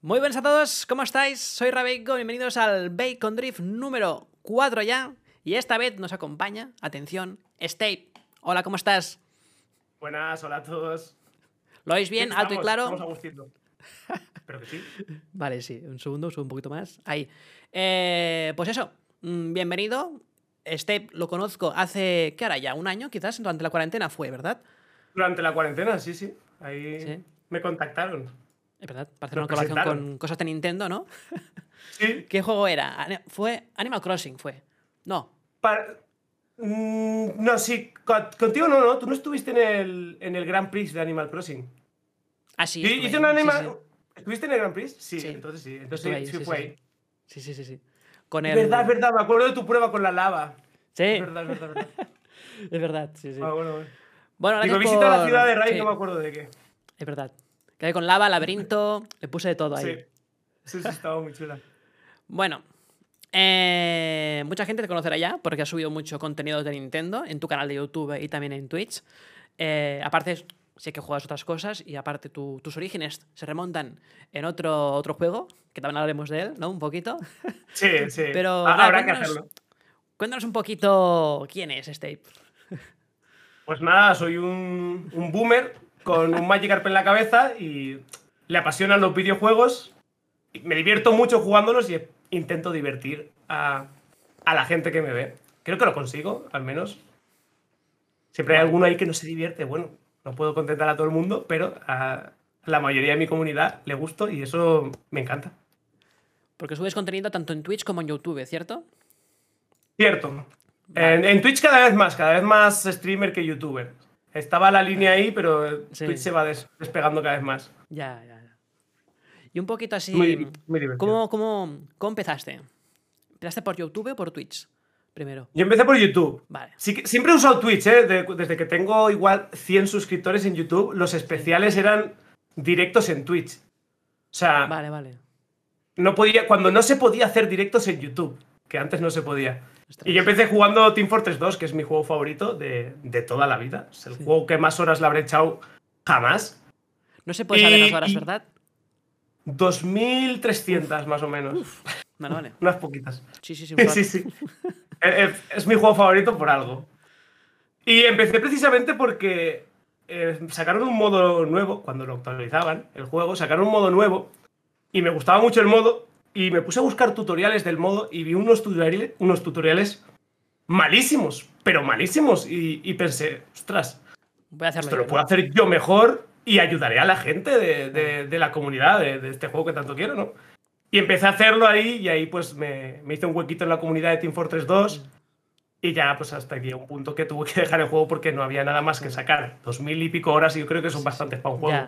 Muy buenas a todos, ¿cómo estáis? Soy Rabeiko, bienvenidos al Bacon Drift número 4 ya. Y esta vez nos acompaña, atención, Stave. Hola, ¿cómo estás? Buenas, hola a todos. ¿Lo oís bien? ¿Alto y claro? Estamos a gustito. Espero que sí. Vale, sí, un segundo, subo un poquito más. Ahí. Eh, pues eso, mm, bienvenido. Steve lo conozco hace, ¿qué hará ya? ¿Un año quizás? Durante la cuarentena fue, ¿verdad? Durante la cuarentena, sí, sí. Ahí Sí. me contactaron. Es verdad, para hacer una colaboración con cosas de Nintendo, ¿no? Sí. ¿Qué juego era? Fue Animal Crossing, fue. No. Para- Mm, no, sí. co- Contigo no, no. Tú no estuviste en el, en el Grand Prix de Animal Crossing. Ah, sí. Estuve hice un sí, Animal. sí. ¿Estuviste en el Grand Prix? Sí, Sí. entonces sí. Entonces sí, ahí, sí sí, fue sí, ahí. Sí, sí, sí, sí. Con Es el... verdad, es verdad. Me acuerdo de tu prueba con la lava. Sí, Es verdad, es verdad, es verdad. es verdad, sí, sí. Ah, bueno, bueno. Bueno, Digo, gracias visita la por- ciudad de sí, no me acuerdo de qué. Es verdad. Quedé con lava, laberinto, le puse de todo ahí. Sí. Sí, sí, estaba muy chula. Bueno, eh, mucha gente te conocerá ya porque has subido mucho contenido de Nintendo en tu canal de YouTube y también en Twitch. Eh, aparte, sé que juegas otras cosas y aparte tu- tus orígenes se remontan en otro, otro juego, que también hablaremos de él, ¿no? Un poquito. Sí, sí. Pero, nada, habrá que hacerlo. Cuéntanos un poquito quién es Stave. Pues nada, soy un, un boomer con un Magikarp en la cabeza y le apasionan los videojuegos. Me divierto mucho jugándolos y intento divertir a, a la gente que me ve. Creo que lo consigo, al menos. Siempre hay alguno ahí que no se divierte. Bueno, no puedo contentar a todo el mundo, pero a la mayoría de mi comunidad le gusto y eso me encanta. Porque subes contenido tanto en Twitch como en YouTube, ¿cierto? Cierto. En, en Twitch cada vez más, cada vez más streamer que youtuber. Estaba la línea ahí, pero Sí. Twitch se va des- despegando cada vez más. Ya, ya, ya. Y un poquito así. Muy, muy divertido. ¿cómo, cómo, cómo empezaste? ¿Empezaste por YouTube o por Twitch? Primero. Yo empecé por YouTube. Vale. Sí siempre he usado Twitch, ¿eh? De- desde que tengo igual 100 suscriptores en YouTube, los especiales eran directos en Twitch. O sea, Vale, vale. no podía, cuando no se podía hacer directos en YouTube, que antes no se podía. Y yo empecé jugando Team Fortress 2, que es mi juego favorito de, de toda la vida. Es el Sí. juego que más horas le habré echado jamás. No se puede saber las horas, ¿verdad? 2.300 más o menos. Vale, vale. Unas poquitas. Sí, sí, sí. Sí, sí. Eh, eh, Es mi juego favorito por algo. Y empecé precisamente porque eh, sacaron un modo nuevo, cuando lo actualizaban, el juego, sacaron un modo nuevo y me gustaba mucho el modo y me puse a buscar tutoriales del modo y vi unos tutoriales, unos tutoriales malísimos, pero malísimos. Y, y pensé, ostras, Voy a esto yo, lo ¿no? puedo hacer yo mejor y ayudaré a la gente de, de- de la comunidad de, de este juego que tanto quiero, ¿no? Y empecé a hacerlo ahí y ahí pues me, me hice un huequito en la comunidad de Team Fortress 2 y ya pues hasta aquí un punto que tuve que dejar el juego porque no había nada más que sacar. Dos mil y pico horas y yo creo que son bastantes para un juego.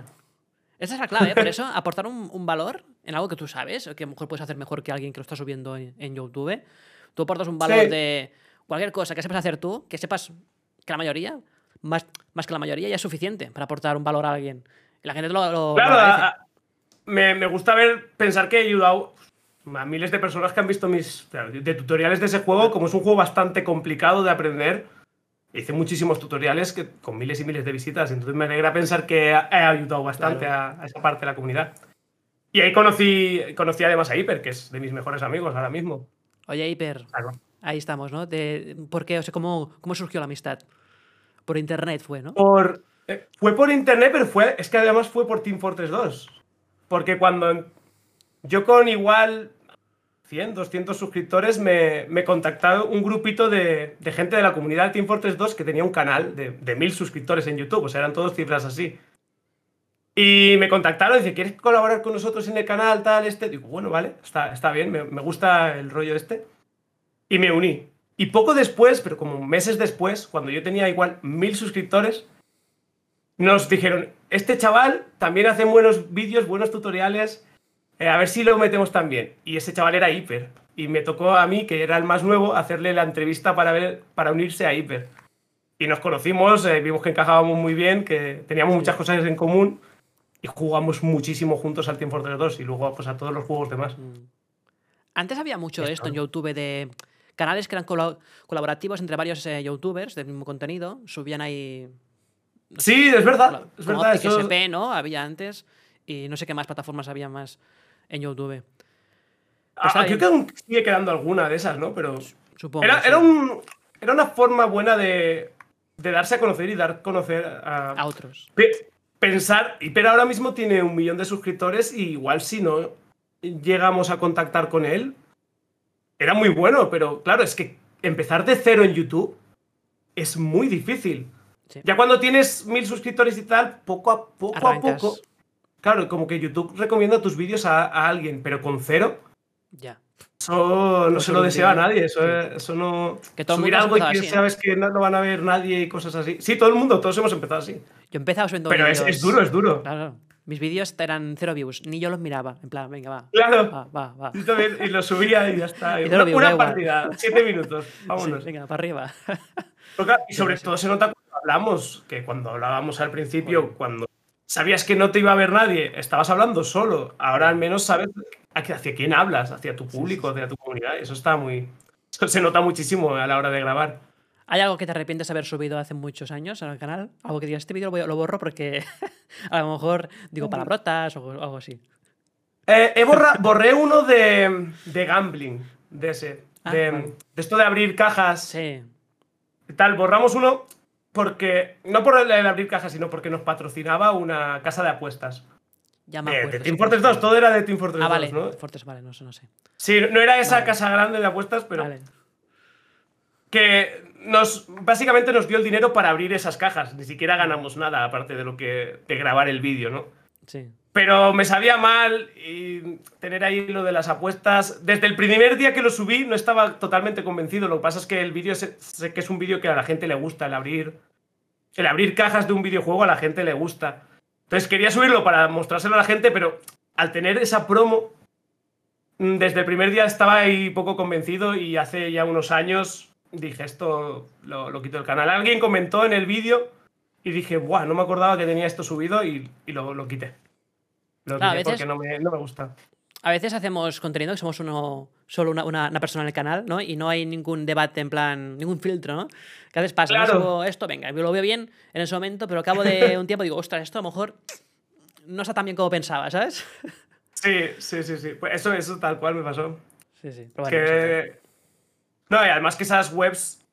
Esa es la clave, ¿eh? por eso aportar un, un valor en algo que tú sabes, o que a lo mejor puedes hacer mejor que alguien que lo está subiendo en, en YouTube. Tú aportas un valor Sí. de cualquier cosa que sepas hacer tú, que sepas que la mayoría, más, más que la mayoría, ya es suficiente para aportar un valor a alguien. Y la gente lo, lo- lo Claro, a- me, me gusta ver, pensar que he ayudado a miles de personas que han visto mis de tutoriales de ese juego, como es un juego bastante complicado de aprender. Hice muchísimos tutoriales que, con miles y miles de visitas, entonces me alegra pensar que he ayudado bastante a, a esa parte de la comunidad. Y ahí conocí, conocí además a Hyper, que es de mis mejores amigos ahora mismo. Oye, Hiper, Claro. ahí estamos, ¿no? De, ¿Por qué? O sea, ¿cómo, ¿cómo surgió la amistad? Por internet fue, ¿no? Por, eh, fue por internet, pero fue, es que además fue por Team Fortress 2. Porque cuando yo con igual 100, 200 suscriptores me, me contactaba un grupito de, de gente de la comunidad de Team Fortress 2 que tenía un canal de, de 1000 suscriptores en YouTube, o sea, eran todos cifras así. Y me contactaron y dice, ¿quieres colaborar con nosotros en el canal tal este? Digo, bueno, vale, está, está bien, me, me gusta el rollo este. Y me uní. Y poco después, pero como meses después, cuando yo tenía igual mil suscriptores, nos dijeron, este chaval también hace buenos vídeos, buenos tutoriales, eh, a ver si lo metemos también. Y ese chaval era Hyper. Y me tocó a mí, que era el más nuevo, hacerle la entrevista para, ver, para unirse a Hyper. Y nos conocimos, eh, vimos que encajábamos muy bien, que teníamos muchas cosas en común y jugamos muchísimo juntos al Team Fortress 2 y luego pues, a todos los juegos demás. Mm. Antes había mucho Esto. en YouTube de canales que eran colaborativos entre varios eh, youtubers del mismo contenido. Subían ahí. Sí, es verdad. Claro, Es como verdad. Optic eso- ¿no? Había antes. Y no sé qué más plataformas había más. En YouTube. Ah, está creo que aún sigue quedando alguna de esas, ¿no? Pero Supongo. era, sí. era, un, era una forma buena de, de darse a conocer y dar a conocer a, A otros. Pe- pensar, y pero ahora mismo tiene un millón de suscriptores y igual si no llegamos a contactar con él, era muy bueno, pero claro, es que empezar de cero en YouTube es muy difícil. Sí. Ya cuando tienes mil suscriptores y tal, poco a poco Arrancas. a poco, claro, como que YouTube recomienda tus vídeos a, a alguien, pero con cero, Ya. eso no No se lo desea a nadie, eso, Sí. eso no... Que todo el subir algo y que empezado así, ¿eh? sabes que no lo van a ver nadie y cosas así. Sí, todo el mundo, todos hemos empezado así. Yo empezaba subiendo Pero es, es duro, es duro. Claro. Mis vídeos eran cero views, ni yo los miraba. En plan, venga, va. Claro. Va, va, va. Yo también, y lo subía y ya está. Y una igual. partida, siete minutos. Sí, Vámonos. venga, para arriba. Pero claro, y sobre todo se nota cuando hablamos, que cuando hablábamos al principio, cuando sabías que no te iba a ver nadie, estabas hablando solo. Ahora al menos sabes hacia quién hablas, hacia tu público, hacia tu comunidad. Eso está muy. Eso se nota muchísimo a la hora de grabar. ¿Hay algo que te arrepientes de haber subido hace muchos años en el canal? Algo que digas, este vídeo lo, borro porque a lo mejor digo palabrotas o algo así. Eh, he borra- borré uno de, de gambling, de ese. Ah, de, vale. de esto de abrir cajas Sí. tal. Borramos uno porque. No por el abrir cajas, sino porque nos patrocinaba una casa de apuestas. Ya me De, acuerdo, de Team Fortress sí. 2, todo era de Team Fortress Ah, 2, vale. ¿no? Fortes, vale, no sé, no sé. Sí, no era esa Vale. casa grande de apuestas, pero Vale. que nos básicamente nos dio el dinero para abrir esas cajas. Ni siquiera ganamos nada, aparte de lo que de grabar el vídeo, ¿no? Sí. Pero me sabía mal y tener ahí lo de las apuestas. Desde el primer día que lo subí no estaba totalmente convencido. Lo que pasa es que el vídeo sé, que es un vídeo que a la gente le gusta, el abrir. El abrir cajas de un videojuego a la gente le gusta. Entonces quería subirlo para mostrárselo a la gente, pero al tener esa promo, mm, desde el primer día estaba ahí poco convencido y hace ya unos años dije, esto lo, lo quito del canal. Alguien comentó en el vídeo y dije, buah, no me acordaba que tenía esto subido y, y lo, lo quité. Lo Claro, veces- porque no me, no me gusta. A veces hacemos contenido que somos uno, solo una, una- una persona en el canal, ¿no? Y no hay ningún debate en plan, ningún filtro, ¿no? Que a veces pasa, ¿no? Claro. Subo esto, venga, yo lo veo bien en ese momento, pero al cabo de un tiempo digo, ostras, esto a lo mejor no está tan bien como pensaba, ¿sabes? Sí, sí, sí, sí. Pues eso, eso tal cual me pasó. Sí, sí. Pero bueno, que... No, y además que esas webs,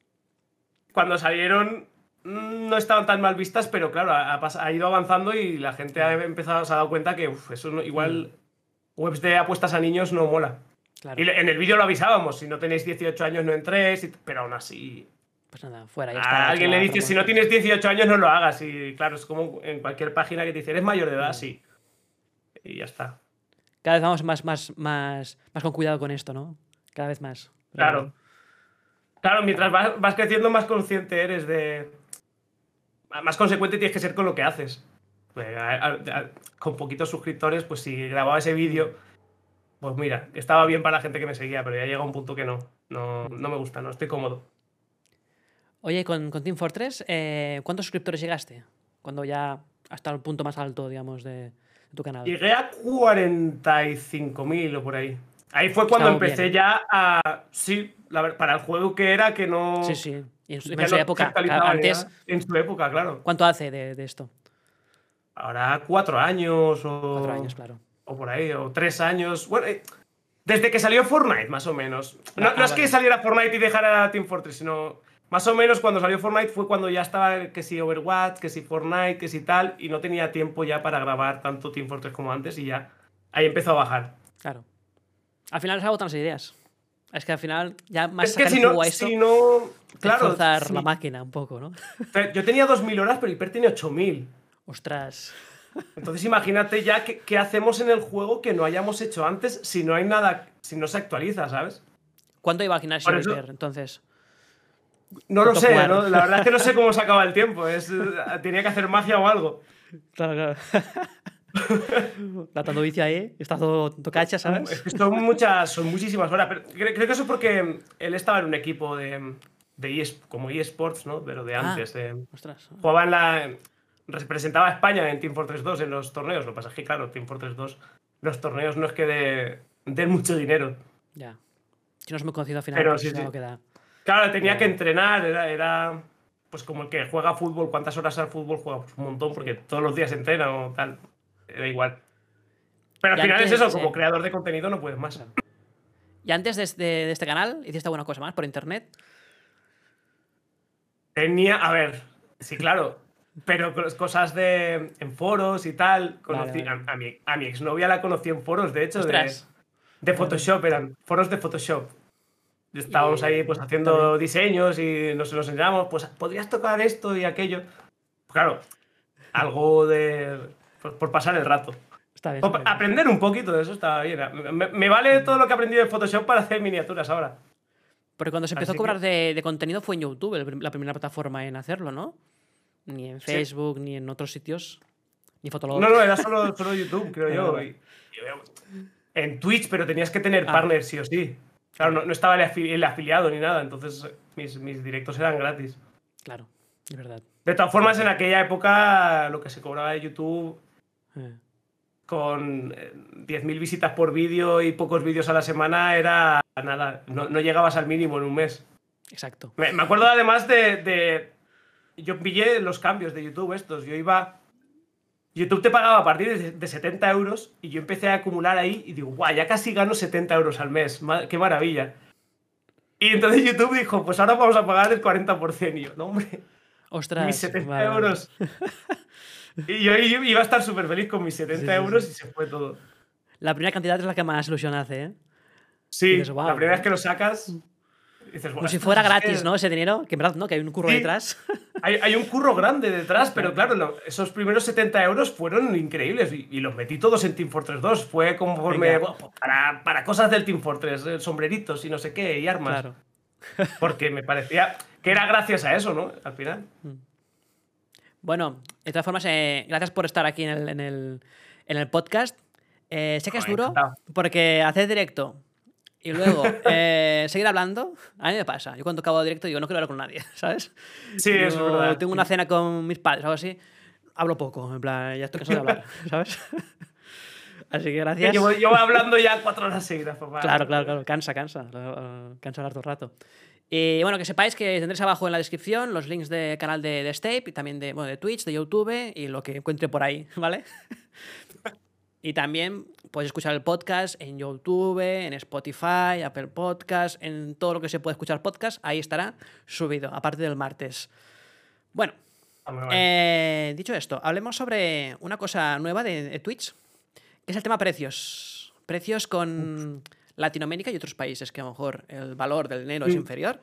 cuando salieron, no estaban tan mal vistas, pero claro, ha, ido avanzando y la gente ha empezado, se ha dado cuenta que uf, eso no- igual webs de apuestas a niños no mola. claro. Y en el vídeo lo avisábamos, si no tenéis 18 años no entréis, pero aún así... Pues nada, fuera. ya A alguien le dices, si no tienes 18 años no lo hagas. Y claro, es como en cualquier página que te dice, eres mayor de edad, sí. Y ya está. Cada vez vamos más, más, más, más con cuidado con esto, ¿no? Cada vez más. Claro. Claro, mientras vas, vas creciendo, más consciente eres de. Más consecuente tienes que ser con lo que haces. Pues, a- a- a- con poquitos suscriptores, pues si grababa ese vídeo, pues mira, estaba bien para la gente que me seguía, pero ya llega un punto que no. No, no me gusta, no estoy cómodo. Oye, con, con Team Fortress, eh, ¿cuántos suscriptores llegaste? Cuando ya hasta el punto más alto, digamos, de, tu canal. Llegué a 45.000 o por ahí. Ahí fue cuando empecé bien. ya a. Sí, la para el juego que era, que no. Sí, sí. En su, en se época. Antes. En su época, claro. ¿cuánto hace de, de esto? Ahora cuatro años o. Cuatro años, claro. o por ahí, o tres años. Bueno, eh, desde que salió Fortnite, más o menos. No, Ah, no es vale. que saliera Fortnite y dejara Team Fortress, sino más o menos cuando salió Fortnite fue cuando ya estaba que si Overwatch, que si Fortnite, que si tal, y no tenía tiempo ya para grabar tanto Team Fortress como antes y ya ahí empezó a bajar. Claro. Al final es algo otras ideas. Es que al final ya más es que si no, a esto si no, claro, forzar sí. la máquina un poco, ¿no? yo tenía 2.000 horas, pero Hiper tiene 8.000. Ostras. Entonces imagínate ya qué, hacemos en el juego que no hayamos hecho antes si no hay nada, si no se actualiza, ¿sabes? ¿Cuánto iba al gimnasio eso- Viper, entonces? No lo ¿Cuánto sé? ¿no? la verdad es que no sé cómo se acaba el tiempo. Es, tenía que hacer magia o algo. Claro, claro. Latando bici ahí, está todo, todo cacha, Es ¿sabes? que son muchas, son muchísimas horas. Pero creo, creo que eso es porque él estaba en un equipo de, de ES como eSports, ¿no? Pero de Ah. antes. de- Ostras. jugaba en la. Representaba a España en Team Fortress 2 en los torneos. Lo que pasa es que, claro, Team Fortress 2, los torneos no es que de- den mucho dinero. Ya. Si no es muy conocido al final, Pero sí, sí. que da. Claro, tenía que entrenar, era, era pues como el que juega fútbol, cuántas horas al fútbol juega Pues un montón, porque todos los días entrena o tal. Era igual. Pero al Y final antes, es eso, como creador de contenido no puedes más. Y antes de este, de este canal, hiciste alguna cosa más por internet. Tenía, a ver, sí, claro, pero cos- cosas de en foros y tal. Conocí, Vale, vale. A, a mi, a mi exnovia la conocí en foros, de hecho, de, Ostras. de Photoshop, eran foros de Photoshop. Estábamos Y- ahí pues haciendo también. diseños y nos los enseñamos, pues podrías tocar esto y aquello. Claro, algo de. por, por pasar el rato. Está bien. Por está bien. aprender un poquito de eso está bien. Me, me vale todo lo que aprendí de Photoshop para hacer miniaturas ahora. Porque cuando se empezó Así a cobrar de, de contenido fue en YouTube, el la primera plataforma en hacerlo, ¿no? Ni en Sí. Facebook, ni en otros sitios. Ni Fotolog. No, no, era solo, solo YouTube, creo yo. Vale, y- y- en Twitch, pero tenías que tener Ah. partners sí o sí. Claro, no, no estaba el, afi- el afiliado ni nada, entonces mis, mis directos eran gratis. Claro, es verdad. De todas formas, en aquella época lo que se cobraba de YouTube Eh, con eh, 10.000 visitas por vídeo y pocos vídeos a la semana era nada, no, no llegabas al mínimo en un mes. exacto. Me, me acuerdo además de, de- Yo pillé los cambios de YouTube estos. Yo iba. YouTube te pagaba a partir de, de 70 euros y yo empecé a acumular ahí y digo, guau, ya casi gano 70 euros al mes. ¡Qué maravilla! Y entonces YouTube dijo, pues ahora vamos a pagar el 40%. Y yo, no, hombre, Ostras. mis 70 vale, vale. euros. y yo iba a estar súper feliz con mis 70 Sí, euros sí. y se fue todo. La primera cantidad es la que más ilusión hace, ¿eh? Sí, Dices, "Guau". la primera vez que lo sacas, dices, Como "Buah, si fuera gratis, ¿no? Ese dinero, que en verdad, ¿no? Que hay un curro detrás. Hay, hay un curro grande detrás, pero claro, esos primeros 70 euros fueron increíbles y, y los metí todos en Team Fortress 2. Fue conforme bueno, para, para cosas del Team Fortress, eh, sombreritos y no sé qué, y armas. claro. Porque me parecía que era gracias a eso, ¿no? Al final. Bueno, de todas formas, eh, gracias por estar aquí en el, en el, en el podcast. Eh, sé que es duro porque hacer directo y luego eh, seguir hablando, a mí me pasa. Yo cuando acabo directo digo, no quiero hablar con nadie, ¿sabes? Sí, eso es Digo, verdad. Tengo una cena con mis padres o algo así, hablo poco, en plan, ya estoy cansado de hablar, ¿sabes? Así que gracias. Yo, yo voy hablando ya cuatro horas seguidas, papá. Claro, claro, claro. Cansa, cansa. Cansa hablar todo el rato. Y bueno, que sepáis que tendréis abajo en la descripción los links del canal de, de Stape y también de, bueno, de Twitch, de YouTube y lo que encuentre por ahí, ¿vale? y también podéis escuchar el podcast en YouTube, en Spotify, Apple Podcast, en todo lo que se puede escuchar podcast. Ahí estará subido, aparte del martes. Bueno, Ah, eh, dicho esto, hablemos sobre una cosa nueva de, de Twitch, que es el tema precios. Precios con Latinoamérica y otros países, que a lo mejor el valor del dinero es Mm. inferior.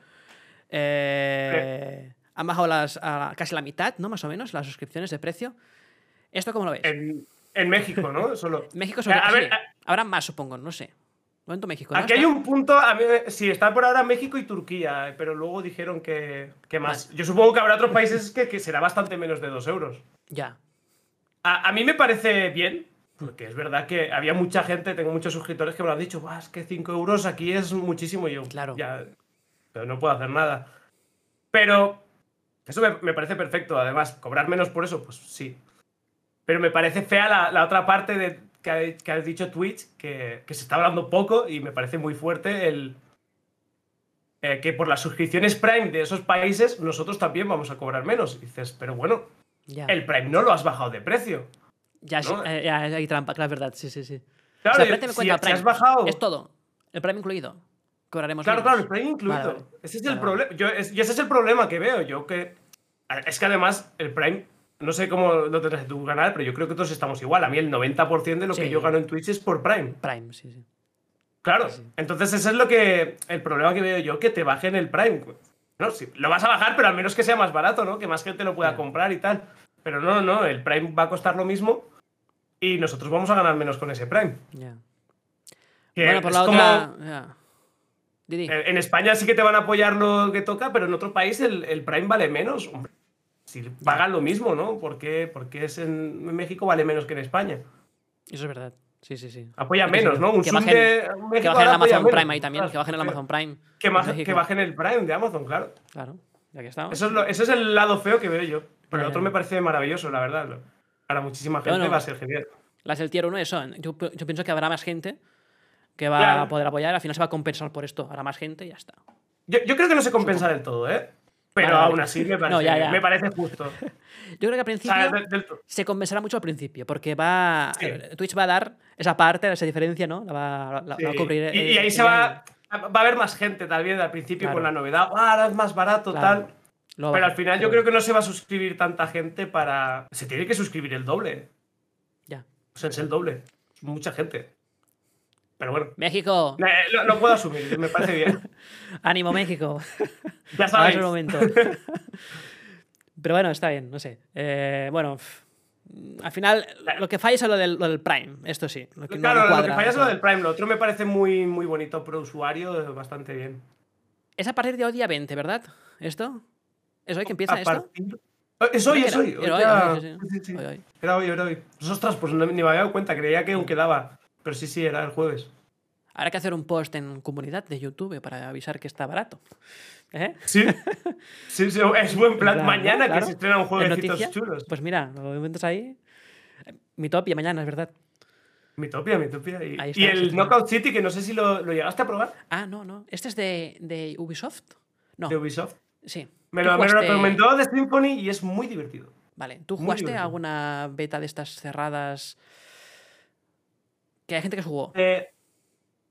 Eh, han bajado las, a casi la mitad, ¿no? Más o menos, las suscripciones de precio. ¿Esto cómo lo ves? en, en México, ¿no? Solo. México sobre a todo, ver, sí. Habrá más, supongo, no sé. Momento México, ¿no? Aquí hay un punto, a mí, sí, está por ahora México y Turquía, pero luego dijeron que, que más. Yo supongo que habrá otros países que, que será bastante menos de 2 euros. Ya. A, a mí me parece bien, porque es verdad que había mucha gente, tengo muchos suscriptores que me lo han dicho, "Buah, es que 5 euros aquí es muchísimo. Y yo, Claro. ya, pero no puedo hacer nada. Pero eso me, me parece perfecto, además, cobrar menos por eso, pues sí. Pero me parece fea la, la otra parte de, que, ha- que has dicho Twitch, que, que se está hablando poco y me parece muy fuerte el... eh, que por las suscripciones Prime de esos países nosotros también vamos a cobrar menos. Y dices, pero bueno, Ya. el Prime no lo has bajado de precio. Ya, ¿no? eh, ya, hay trampa, claro, es verdad, sí, sí, sí. Claro, o sea, si- cuenta, si has bajado- Es todo. El Prime incluido. Cobraremos Claro, menos. claro, el Prime incluido. Vale, vale. Ese es Vale, el problema. Yo, es- y ese es el problema que veo. Yo que. Es que además, el Prime. No sé cómo lo tendrás en tu canal, pero yo creo que todos estamos igual. A mí el 90% de lo Sí. que yo gano en Twitch es por Prime. Prime, sí, sí. Claro. Sí. Entonces, ese es lo que. El problema que veo yo, que te bajen el Prime. No, sí, lo vas a bajar, pero al menos que sea más barato, ¿no? Que más gente lo pueda comprar y tal. Pero no, no, el Prime va a costar lo mismo y nosotros vamos a ganar menos con ese Prime. Que Bueno, por la como- otra. Didi. En España sí que te van a apoyar lo que toca, pero en otro país el, el Prime vale menos. Hombre, si pagan lo mismo, ¿no? ¿Por qué, por qué es en, en México vale menos que en España? Eso es verdad. Sí, sí, sí. Apoya menos, sí, ¿no? Un que bajen- de Que bajen el Amazon menos. Prime ahí también. Que bajen el Amazon Prime. Que, baje- que bajen el Prime de Amazon, claro. Claro, ya que estamos. Eso es lo- ese es el lado feo que veo yo. Pero el otro me parece maravilloso, la verdad. Para muchísima gente Bueno. va a ser genial. Las del tier 1, eso. Yo, yo pienso que habrá más gente que va Claro. a poder apoyar. Al final se va a compensar por esto. Habrá más gente y ya está. Yo, yo creo que no se compensa del todo, ¿eh? Pero Vale, aún así me parece, No, ya, ya. Me parece justo. Yo creo que al O principio sea, del- del- se compensará mucho al principio, porque va. Sí. Twitch va a dar esa parte, esa diferencia, ¿no? La va, la- la va a sí. cubrir. y, y ahí se va, va a haber más gente también al principio Claro. con la novedad. "Ah, ahora es más barato, Claro. tal. Pero va- al final yo creo que no se va a suscribir tanta gente para. Se tiene que suscribir el doble. Ya. O sea, es el doble. Es mucha gente. Pero bueno. México, eh, Lo, lo puedo asumir, me parece bien. ánimo México. Ya Ahora sabéis. es el momento. Pero bueno, está bien, no sé. Eh, bueno, al final lo que falla es lo del, lo del Prime, esto sí. Lo que no- Claro, no lo que falla es lo del Prime. Lo otro me parece muy, muy bonito pro usuario, bastante bien. Es a partir de hoy día 20, ¿verdad? ¿Esto? ¿Es hoy que empieza esto? partir- Es hoy, es hoy. era- hoy era hoy. Pues, ostras, pues no- ni me había dado cuenta. Creía que aún quedaba. Pero sí, sí, era el jueves. Habrá que hacer un post en comunidad de YouTube para avisar que está barato. ¿Eh? Sí. Sí, sí, es buen plan. Claro, Mañana claro. que se estrena un ¿Es jueguecitos chulos. Pues mira, lo inventas ahí. Mi topia mañana, es verdad. Mitopia, Mitopia. Y, está, y el. Knockout City, que no sé si lo, lo llegaste a probar Ah, no, no. ¿Este es de, de Ubisoft? No, de Ubisoft. Sí. Me ¿Tú lo, me lo jugaste- recomendó de Symphony y es muy divertido. Vale, ¿tú jugaste alguna beta de estas cerradas? Que hay gente que jugó. Eh,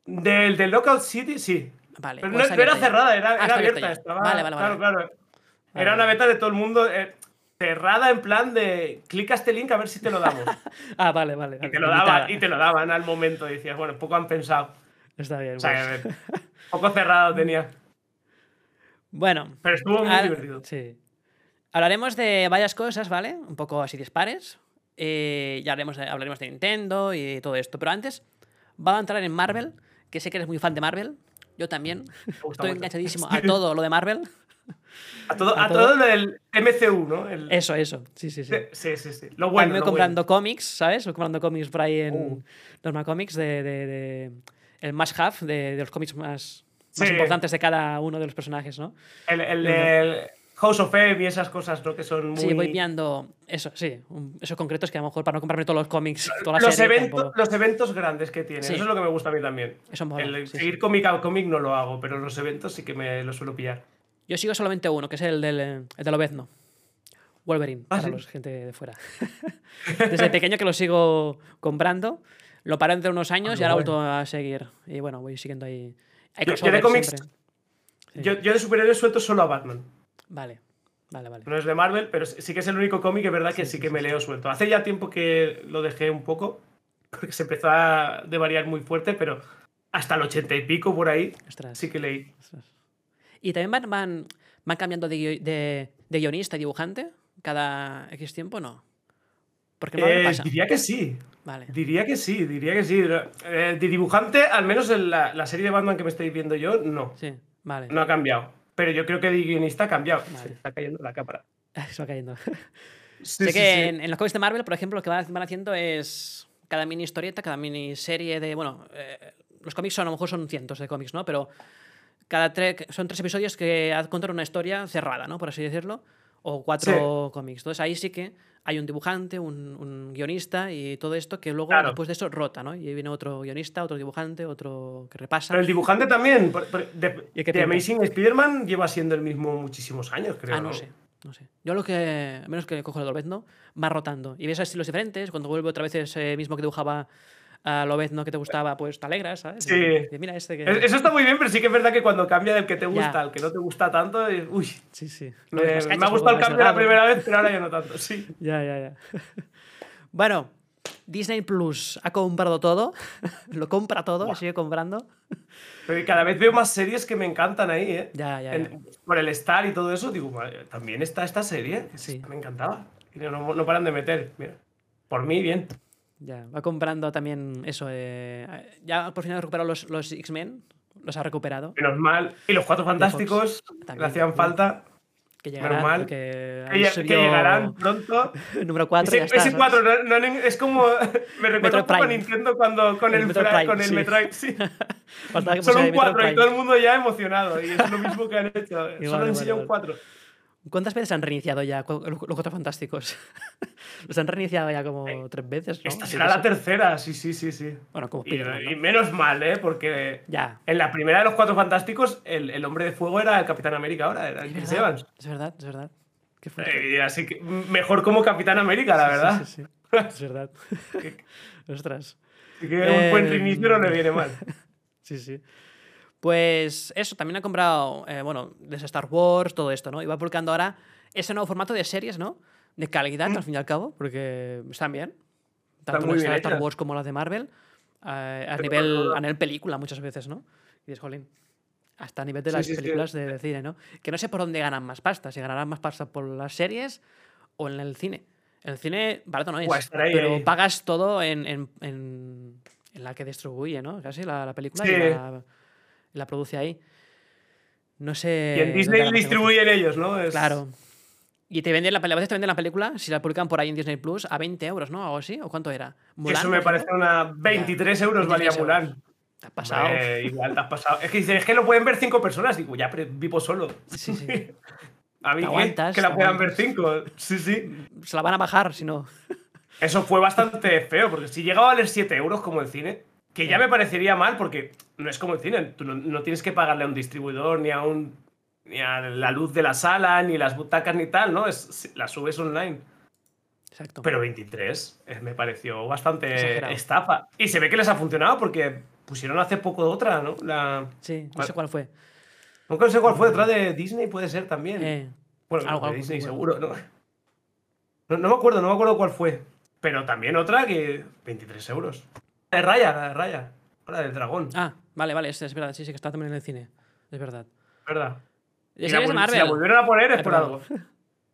del, del Knockout City, sí. Vale. Pero o no, era cerrada, era, Ah, era abierta. Estaba, Vale, vale, claro, vale. claro. Vale, Era una beta de todo el mundo. eh, cerrada en plan de clica este link a ver si te lo damos. Ah, vale, vale. y vale, te lo daban, y te lo daban al momento. Y decías, bueno, poco han pensado. Está bien. O sea, pues. poco cerrado tenía. Bueno, Pero estuvo muy ahora- divertido. Sí. Hablaremos de varias cosas, ¿vale? Un poco así dispares. Eh, ya haremos de- hablaremos de Nintendo y todo esto. Pero antes, vamos a entrar en Marvel, que sé que eres muy fan de Marvel. Yo también. Estoy enganchadísimo a todo lo de Marvel. A todo, a a todo. todo lo del MCU, ¿no? El- Eso, eso. Sí, sí, sí. Sí, sí, sí. Lo bueno. También lo comprando cómics, ¿sabes? Voy comprando cómics por ahí en Uh. Norma Comics de, de- de- el must have de, de los cómics más, más Sí. importantes de cada uno de los personajes, ¿no? bueno. El, el, del House of M y esas cosas, ¿no? Que son muy. Sí, voy pillando eso, sí, esos concretos que a lo mejor para no comprarme todos los cómics, toda la los, serie, eventos, tampoco- los eventos grandes que tienen. Sí. Eso es lo que me gusta a mí también. Eso mola, El sí, seguir cómic a cómic no lo hago, pero los eventos sí que me los suelo pillar. Yo sigo solamente uno, que es el del, el del Obezno. Wolverine, Ah, para los gente de fuera. Desde pequeño que lo sigo comprando. Lo paré entre unos años Ah, y ahora guay. vuelto a seguir. Y bueno, voy siguiendo ahí. Yo- yo de cómics-. Sí. Yo, yo de superhéroes suelto solo a Batman. Vale, vale, vale. No es de Marvel, pero sí que es el único cómic, es verdad que Sí, que me leo suelto. Hace ya tiempo que lo dejé un poco, porque se empezó a de variar muy fuerte, pero hasta el ochenta y pico por ahí Ostras. sí que leí. Ostras. Y también van, van, van cambiando de, de, de guionista y dibujante cada X tiempo, ¿no? Porque no Eh, pasa. diría que sí, Vale. diría que sí, diría que sí. Eh, de dibujante, al menos en la, la serie de Batman que me estáis viendo yo, no. Sí, vale. No ha cambiado. Pero yo creo que de guionista ha cambiado. Vale. Se está cayendo la cámara. Se va cayendo. Sí, sé sí, que sí. En, en los cómics de Marvel, por ejemplo, lo que van, van haciendo es cada mini historieta, cada mini serie de. Bueno, eh, los cómics son, a lo mejor son cientos de cómics, ¿no? Pero cada tre- son tres episodios que contan una historia cerrada, ¿no? Por así decirlo. O cuatro cómics. Entonces ahí sí que hay un dibujante, un, un guionista y todo esto que luego Claro. después de eso rota, ¿no? Y viene otro guionista, otro dibujante, otro que repasa. Pero el dibujante también. de. Amazing Spider-Man lleva siendo el mismo muchísimos años, creo. Ah, no sé. No sé. Yo lo que, menos que cojo el Lobezno, va rotando. Y ves a estilos diferentes. Cuando vuelve otra vez ese mismo que dibujaba a Lobezno que te gustaba, pues te alegras, ¿sabes? Sí. Y- mira este que. Eso está muy bien, pero sí que es verdad que cuando cambia del que te gusta Ya. al que no te gusta tanto, uy, Sí, sí. me, las me cachas, ha gustado el cambio la primera vez, pero ahora ya no tanto. Sí. Ya, ya, ya. bueno, Disney Plus ha comprado todo. lo compra todo y sigue comprando. Pero cada vez veo más series que me encantan ahí, ¿eh? Ya, ya, ya. En- por el Star y todo eso, digo, "Madre, también está esta serie. Sí. Me encantaba. Y no, no- no paran de meter. Mira. Por mí, bien. Ya, va comprando también eso. eh, ya por fin ha recuperado los, los X-Men. Los ha recuperado. Menos mal. Y los cuatro fantásticos También, le hacían falta. Que Menos llegarán. mal. porque Que, subido llegarán pronto. Número 4. Ese, ya está, ese ¿sabes? cuatro, no- no- es como. Me a Prime. Nintendo cuando con El el, Metroid Fra- Prime, con el sí. Metroid. Sí. Solo un Metroid 4 y todo el mundo ya emocionado. Y es lo mismo que han hecho. Igual, Solo igual, enseñado un igual. 4. ¿Cuántas veces han reiniciado ya los Cuatro Fantásticos? Los han reiniciado ya como Eh, tres veces, ¿no? Esta será la tercera, sí, sí, sí, sí. Bueno, como Y, ¿no? y menos mal, ¿eh? Porque Ya. en la primera de los Cuatro Fantásticos, el, el hombre de fuego era el Capitán América ahora, era Chris Evans. es verdad, es verdad. Qué. Eh, así que mejor como Capitán América, la Sí, verdad. Sí, sí, sí. Es verdad. Ostras. Así que un buen Eh, reinicio no le viene mal. Sí, sí. Pues eso, también ha comprado, eh, bueno, desde Star Wars, todo esto, ¿no? Y va publicando ahora ese nuevo formato de series, ¿no? De calidad, al fin y al cabo, porque están bien. Tanto muy las bien de Star. Wars como las de Marvel. eh, a, Pero nivel, a nivel película muchas veces, ¿no? Y dices, jolín. Hasta a nivel de Sí, las sí, sí. películas de, de cine, ¿no? Que no sé por dónde ganan más pasta. Si ganarán más pasta por las series o en el cine. El cine barato no es, ahí, pero ahí. pagas todo en, en- en- en la que distribuye, ¿no? Casi la, la película y, la, la produce ahí. No sé. Y en Disney distribuyen ellos, ¿no? Es-. Claro. Y te venden la, a veces te venden la película, si la publican por ahí en Disney Plus, a 20 euros, ¿no? Algo así. ¿O cuánto era? Mulan, eso me ejemplo. parece una 23 euros valía 23 euros. Mulan. Te has pasado. Eh, igual te has pasado. Es que dices, es que lo pueden ver cinco personas. Digo, ya, vivo solo. Sí, sí. A mí aguantas, que la te puedan ver cinco. Sí, sí. Se la van a bajar, si no. Eso fue bastante feo, porque si llegaba a valer 7 euros como el cine, que ya me parecería mal, porque no es como el cine, tú no, no tienes que pagarle a un distribuidor, ni a un ni a la luz de la sala, ni las butacas, ni tal, ¿no? Es, la subes online. Exacto. Pero 23 eh, me pareció bastante Exagerado. estafa. Y se ve que les ha funcionado porque pusieron hace poco otra, ¿no? La... sí, no sé cuál fue. Nunca sé cuál fue, otra de Disney puede ser también. Eh, bueno, algo, de Disney seguro. seguro, ¿no? ¿no? no me acuerdo, no me acuerdo cuál fue. Pero también otra que 23 euros. La de Raya, la de Raya. La del dragón, ah, vale, vale, es, es verdad. Sí, sí, que está también en el cine. Es verdad. ¿verdad? Y de la, vol- si la Marvel. volvieron a poner es por algo.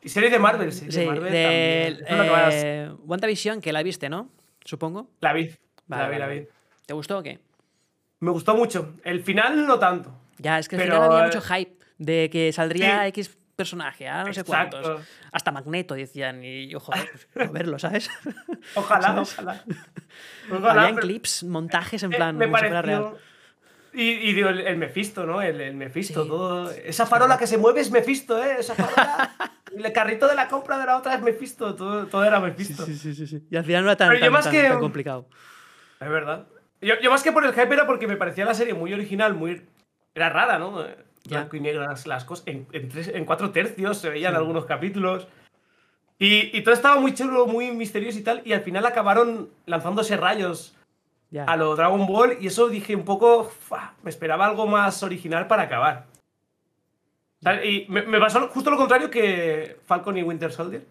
Y series de Marvel, sí. Sí, de Marvel de también. Eh, WandaVision, que la viste, ¿no? Supongo. La vi. Vale, la vi, vale, la vi. ¿Te gustó o qué? Me gustó mucho. El final no tanto. Ya, es que al final había eh, mucho hype de que saldría sí. X personaje, ahora no sé cuántos. Hasta Magneto decían, y yo, joder, pues, verlo, ¿sabes? Ojalá, ¿Sabes? ojalá. Ojalá, Habían pero- clips, montajes en Eh, plan, me como si fuera pareció. real. Y, y digo, el, el Mephisto, ¿no? El, el Mephisto, Sí. todo. Esa farola que se mueve es Mephisto, ¿eh? Esa farola. el carrito de la compra de la otra es Mephisto. Todo, todo era Mephisto. sí, sí, sí, sí. Y al final no era tan, Pero yo tan- más tan- que- tan complicado. Es verdad. Yo, yo más que por el hype era porque me parecía la serie muy original, muy. Era rara, ¿no? Blanco y negro las, las cosas. En, en tres- en cuatro tercios se veían algunos capítulos. Y, y todo estaba muy chulo, muy misterioso y tal. Y al final acabaron lanzándose rayos Ya. a lo Dragon Ball. Y eso dije un poco. "Fua, me esperaba algo más original para acabar. Y me, me pasó justo lo contrario que Falcon y Winter Soldier.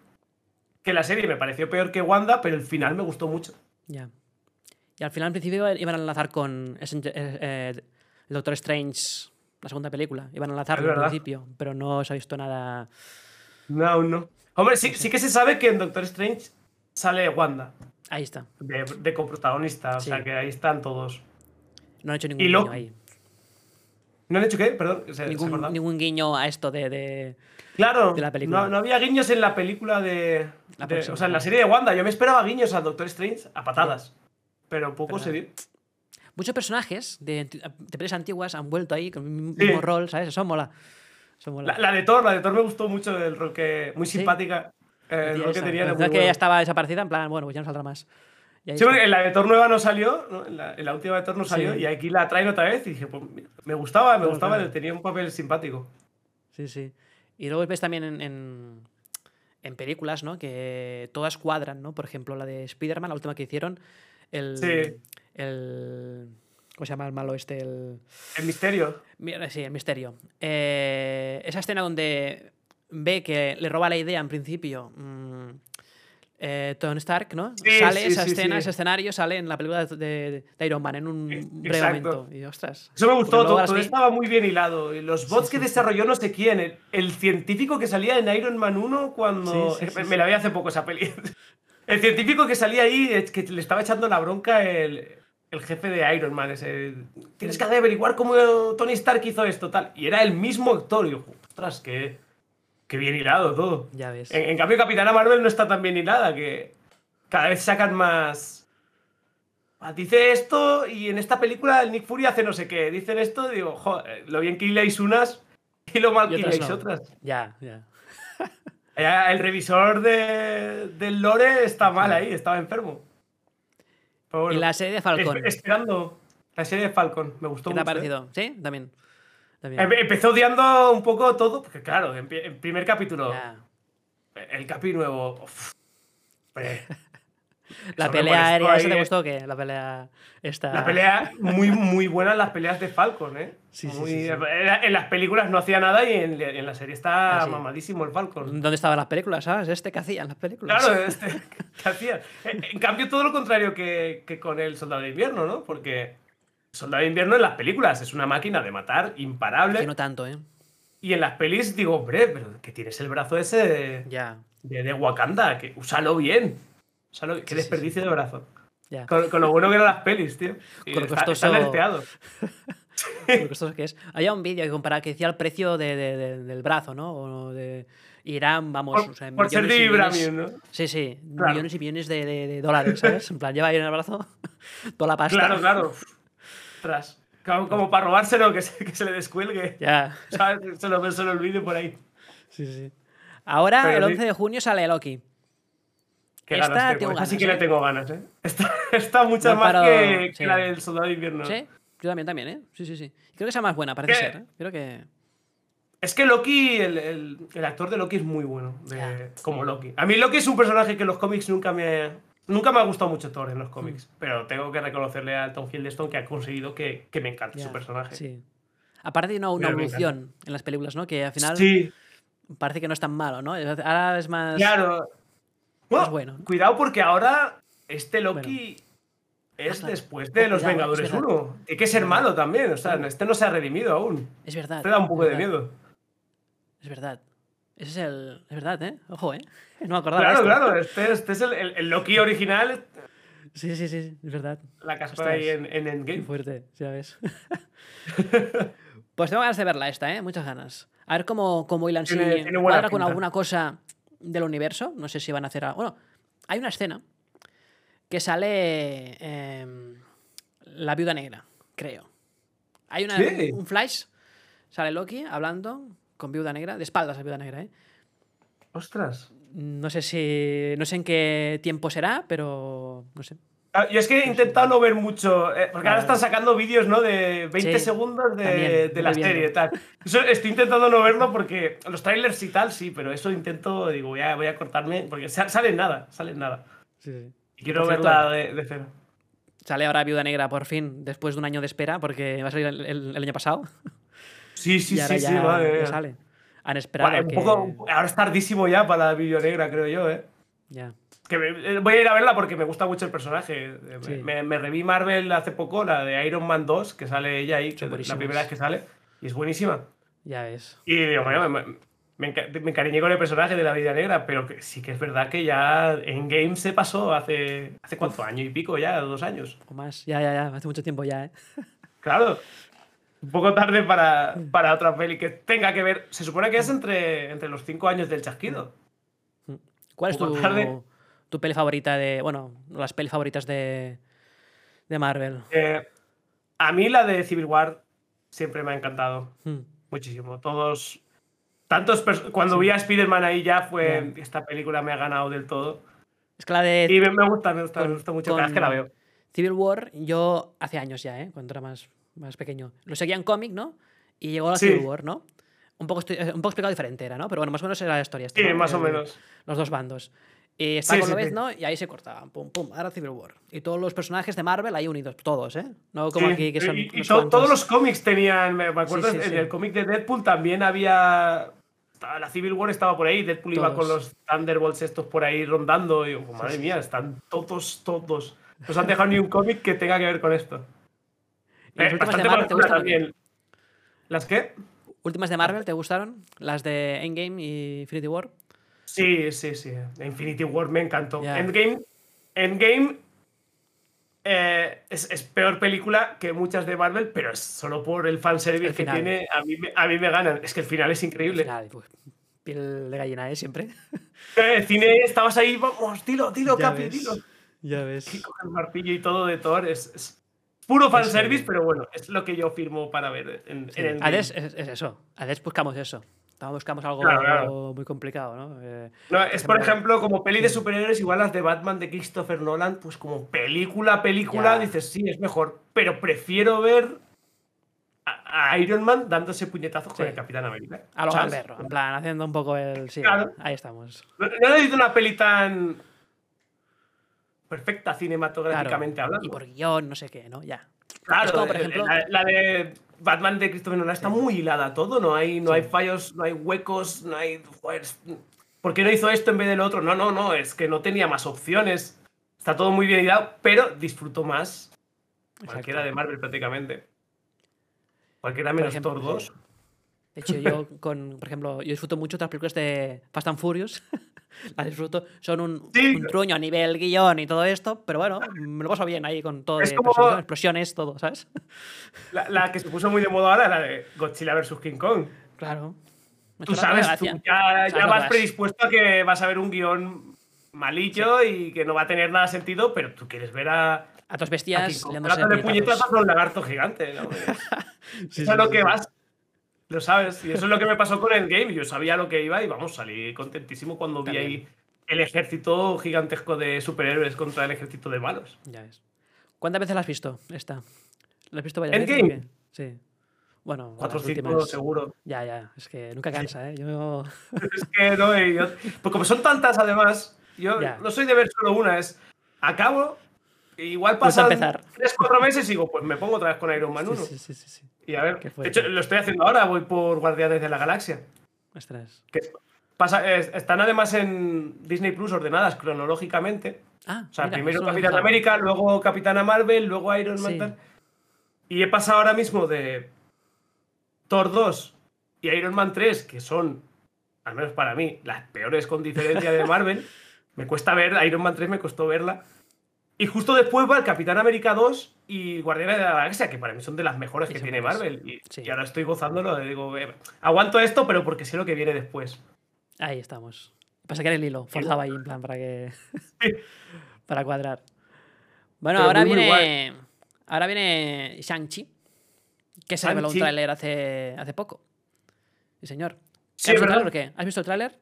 Que la serie me pareció peor que Wanda, pero el final me gustó mucho. Ya. Y al final, al principio, iban a enlazar con eh, eh, el Doctor Strange, la segunda película. Iban a enlazarlo Es al principio, pero no se ha visto nada. No, aún no. Hombre, sí, sí que se sabe que en Doctor Strange sale Wanda Ahí está. de, de coprotagonista, o Sí. sea que ahí están todos. No han hecho ningún guiño ahí. ¿No han hecho qué? Perdón. ¿se- se Ningún, acordaba? ningún guiño a esto de. de- claro, de la película. No, no había guiños en la película de, La de- O sea, en la serie de Wanda. Yo me esperaba guiños al Doctor Strange a patadas. Pero poco se dio. Muchos personajes de, de pelis antiguas han vuelto ahí con el mismo Sí. rol, ¿sabes? Eso mola. Eso mola. La, la de Thor, la de Thor me gustó mucho el rol que. Muy Sí. simpática. eh, el rol que tenía era muy que bueno. ya estaba desaparecida, en plan, bueno, pues ya no saldrá más. Sí, porque en la de Thor nueva no salió, ¿no? En, la, en la última de Thor no salió, Sí. y aquí la traen otra vez y dije, pues me gustaba, me gustaba, claro. tenía un papel simpático. Sí, sí. Y luego ves también en, en, en películas, ¿no? Que todas cuadran, ¿no? Por ejemplo, la de Spider-Man, la última que hicieron. El. Sí. El. ¿Cómo se llama el malo este? El. El misterio. Mira, Sí, el misterio. Eh, esa escena donde ve que le roba la idea en principio. mm, eh, Tony Stark, ¿no? Sí, sale sí, esa sí, escena, ese escenario, sale en la película de, Iron Man en un E- breve exacto. momento. Y ostras. Eso me gustó, todo, todo vi- estaba muy bien hilado. Y los bots que desarrolló no sé quién, el, el científico que salía en Iron Man 1 cuando... Me, la vi hace poco esa peli. El científico que salía ahí, que le estaba echando la bronca el, el jefe de Iron Man. Ese, Tienes que averiguar cómo Tony Stark hizo esto, tal. Y era el mismo actor. Y yo, ostras, qué, qué bien hilado todo. Ya ves. En, en cambio, Capitana Marvel no está tan bien hilada, que cada vez sacan más. Ah, Dice esto y en esta película el Nick Fury hace no sé qué. Dicen esto, digo, joder, lo bien que hiláis unas y lo mal Y que hiláis no. otras. Ya, ya. El revisor de, del lore está mal ahí, estaba enfermo. Y la serie de Falcon. esperando la serie de Falcon, me gustó mucho. ¿Qué te ha parecido? ¿Sí? También. Empezó odiando un poco todo, porque claro, en, primer capítulo, el capi nuevo. la pelea aérea, ¿eso te gustó qué? La pelea esta. La pelea, muy, muy buena las peleas de Falcon, ¿eh? Sí, sí, En las películas no hacía nada y en, la serie está ah, mamadísimo el Falcon. ¿Dónde estaban las películas, sabes? Este que hacían las películas. Claro, este que hacían. En, cambio, todo lo contrario que, que con el Soldado de Invierno, ¿no? Porque Soldado de Invierno en las películas es una máquina de matar imparable. Que no tanto, ¿eh? Y en las pelis digo, hombre, pero que tienes el brazo ese de, ya. de, Wakanda, que úsalo bien. Úsalo, qué desperdicio de brazo. Con, lo bueno que eran las pelis, tío. con lo costoso. Está, lo costoso que es. Había un vídeo que comparaba que decía el precio del brazo, ¿no? O de Irán, vamos. Por, o sea, por ser de vibranium, ¿no? Sí, sí. Millones y millones de, dólares, ¿sabes? En plan, lleva ahí en el brazo toda la pasta. Claro, claro. Tras. Como, para robárselo, que se, que se le descuelgue. Ya. Se lo, se lo olvide por ahí. Sí, sí. Ahora, el 11 de junio sale Loki. Qué Esta tengo. Ganas, que le tengo ganas, ¿eh? Está, mucho más que, la del Soldado de Invierno. Sí, yo también, también, ¿eh? Sí, sí, sí. Creo que sea más buena, parece ser. ¿eh? Creo que. Es que Loki, el, el, actor de Loki es muy bueno, como Loki. A mí Loki es un personaje que en los cómics nunca me, Nunca me ha gustado mucho Thor en los cómics, mm. pero tengo que reconocerle a Tom Hiddleston que ha conseguido que, que me encante su personaje. Sí. Aparte de una, evolución en las películas, ¿no? Que al final parece que no es tan malo, ¿no? Ahora es más. Claro. Bueno, Cuidado porque ahora este Loki es después de Los Vengadores 1. Tiene que ser malo también. O sea, este no se ha redimido aún. Es verdad. Te da un poco de miedo. Es verdad. Ese es el. Es verdad, ¿eh? Ojo, ¿eh? No me acordaba. Claro, claro. Este, este es el, el, Loki original. Sí, sí, sí, es verdad. La caspa ahí en, en Endgame. fuerte, ya ves. pues tengo ganas de verla esta, ¿eh? Muchas ganas. A ver cómo, cómo Ilan si cuadra con alguna cosa del universo. No sé si van a hacer algo. Bueno, hay una escena que sale em, la viuda negra, creo. Hay una, un flash, sale Loki hablando con Viuda Negra, de espaldas a Viuda Negra, ¿eh? Ostras. No sé si. No sé en qué tiempo será, pero. No sé. Ah, yo es que he intentado no ver mucho, eh, porque ahora están sacando vídeos, ¿no? De 20 segundos de, la serie tal. estoy intentando no verlo porque los trailers y tal, sí, pero eso intento, digo, voy a, voy a cortarme, porque sale nada, sale nada. Sí, Y quiero verla de, cero. Sale ahora Viuda Negra por fin, después de un año de espera, porque va a salir el año pasado. Sí, sí, sí, sí, vale. sale. Han esperado. un poco, ahora es tardísimo ya para la video negra, creo yo, ¿eh? Ya. Que eh, voy a ir a verla porque me gusta mucho el personaje. Me, me, reví Marvel hace poco, la de Iron Man 2, que sale ella ahí, la primera vez que sale, y es buenísima. Ya ves. Y digo, bueno, me, me, encariñé con el personaje de la vida negra, pero que sí que es verdad que ya en Game se pasó hace, hace cuánto, año y pico ya, dos años. O más, ya, ya, ya, hace mucho tiempo ya, ¿eh? Claro un poco tarde para, para, otra peli que tenga que ver. Se supone que es entre, entre los cinco años del chasquido. ¿Cuál es tu, tu peli favorita de. Bueno, las pelis favoritas de, de Marvel? Eh, a mí la de Civil War siempre me ha encantado. Hmm. Muchísimo. Todos. Tantos. Cuando vi a Spider-Man ahí ya fue. Esta película me ha ganado del todo. Es que la de. Y me, gusta, me gusta, me gusta mucho. Cada vez que la veo. Civil War, yo hace años ya, ¿eh? cuando era más, más pequeño. Lo seguía en cómic, ¿no? Y llegó a la Civil War, ¿no? Un poco, eh, un poco explicado diferente era, ¿no? Pero bueno, más o menos era la historia. sí, más o menos. Los dos bandos. Y está con vez, ¿no? Y ahí se cortaban, pum, pum, ahora Civil War. Y todos los personajes de Marvel ahí unidos, todos, ¿eh? No como aquí que son. Y, todos los cómics tenían, me acuerdo, en el cómic de Deadpool también había. La Civil War estaba por ahí, Deadpool iba con los Thunderbolts estos por ahí rondando. Y yo, madre mía, están todos, todos. No se han dejado ni un cómic que tenga que ver con esto. ¿Las últimas de Marvel te gustaron? ¿Las qué? ¿Últimas de Marvel te gustaron? ¿Las de Endgame y Infinity War? Sí, sí, sí. Infinity War me encantó. Endgame, Endgame eh, es, peor película que muchas de Marvel, pero es solo por el fanservice que tiene. A mí, a mí me ganan. Es que el final es increíble. Pues, piel de gallina, ¿eh? Siempre. Eh, el cine, estabas ahí, vamos, dilo, dilo, Capi, dilo. Ya ves. Y el martillo y todo de Thor. Es, puro fanservice, pero bueno, es lo que yo firmo para ver en, en es, eso. Hades buscamos eso. Estamos buscamos algo Claro, claro. muy complicado, ¿no? Eh, No, es por ejemplo- como peli de superhéroes, igual las de Batman de Christopher Nolan, pues como película, película, Ya. dices, sí, es mejor. Pero prefiero ver a, a Iron Man dándose puñetazos con el Capitán América. a lo ¿sabes? gamberro, en plan, haciendo un poco el. Sí, Claro. ahí estamos. No, no necesito una peli tan perfecta cinematográficamente hablando. Y por guion, no sé qué, ¿no? Ya. Claro, como, por ejemplo- la, la de Batman de Christopher Nolan está muy hilada todo, no hay, no hay fallos, no hay huecos, no hay. joder, ¿Por qué no hizo esto en vez del otro? No, no, no, es que no tenía más opciones. Está todo muy bien hilado, pero disfruto más cualquiera de Marvel prácticamente. Cualquiera menos Thor sí. 2. De hecho, yo, con, por ejemplo, yo disfruto mucho otras películas de Fast and Furious. Las disfruto. Son un, Sí. un truño a nivel guion y todo esto, pero bueno, me lo paso bien ahí con todo Es de como- explosiones, todo, ¿sabes? La, la que se puso muy de moda ahora, la de Godzilla vs. King Kong. Claro. Me Tú sabes, tú ya, ya vas predispuesto a que vas a ver un guion malillo y que no va a tener nada sentido, pero tú quieres ver a, A a bestias Kong liándose dándole puñetazos. a un lagarto gigante. ¿no? Sí, eso sí, es a lo sí, que sí. vas. Lo sabes. Y eso es lo que me pasó con Endgame. Yo sabía lo que iba y vamos, salí contentísimo cuando vi ahí el ejército gigantesco de superhéroes contra el ejército de malos. Ya ves. ¿Cuántas veces la has visto esta? ¿La has visto varias ¿Endgame? veces? Sí. Bueno, Cuatro o las cinco últimas- seguro. Ya, ya. Es que nunca cansa, ¿eh? Yo. Es que no, y yo- pues como son tantas además, yo Ya. no soy de ver solo una, es acabo, igual a pasan empezar. tres, cuatro meses y digo, pues me pongo otra vez con Iron Man 1. Sí, sí, sí, sí. Y a ver, de hecho lo estoy haciendo ahora, voy por Guardianes de la Galaxia. Ostras. Que pasa, es- están además en Disney Plus ordenadas cronológicamente. Ah, O sea, mira, primero Capitán. América, luego Capitana Marvel, luego Iron Man. Sí. tal. Y he pasado ahora mismo de Thor 2 y Iron Man 3, que son, al menos para mí, las peores con diferencia de Marvel. me cuesta ver, Iron Man 3 me costó verla. Y justo después va el Capitán América 2 y Guardianes de la Galaxia, que para mí son de las mejores Sí, que tiene. Marvel. Y, Sí. y ahora estoy gozándolo. Digo, eh, aguanto esto, pero porque sé lo que viene después. Ahí estamos. Pasa que era el hilo. Forzaba ahí en plan para que. para cuadrar. Bueno, Pero ahora muy, muy viene. Ahora viene Shang-Chi. Que se reveló un tráiler hace, hace poco. Sí, señor. Sí, ¿Has visto verdad. tráiler o qué? ¿Has visto el tráiler?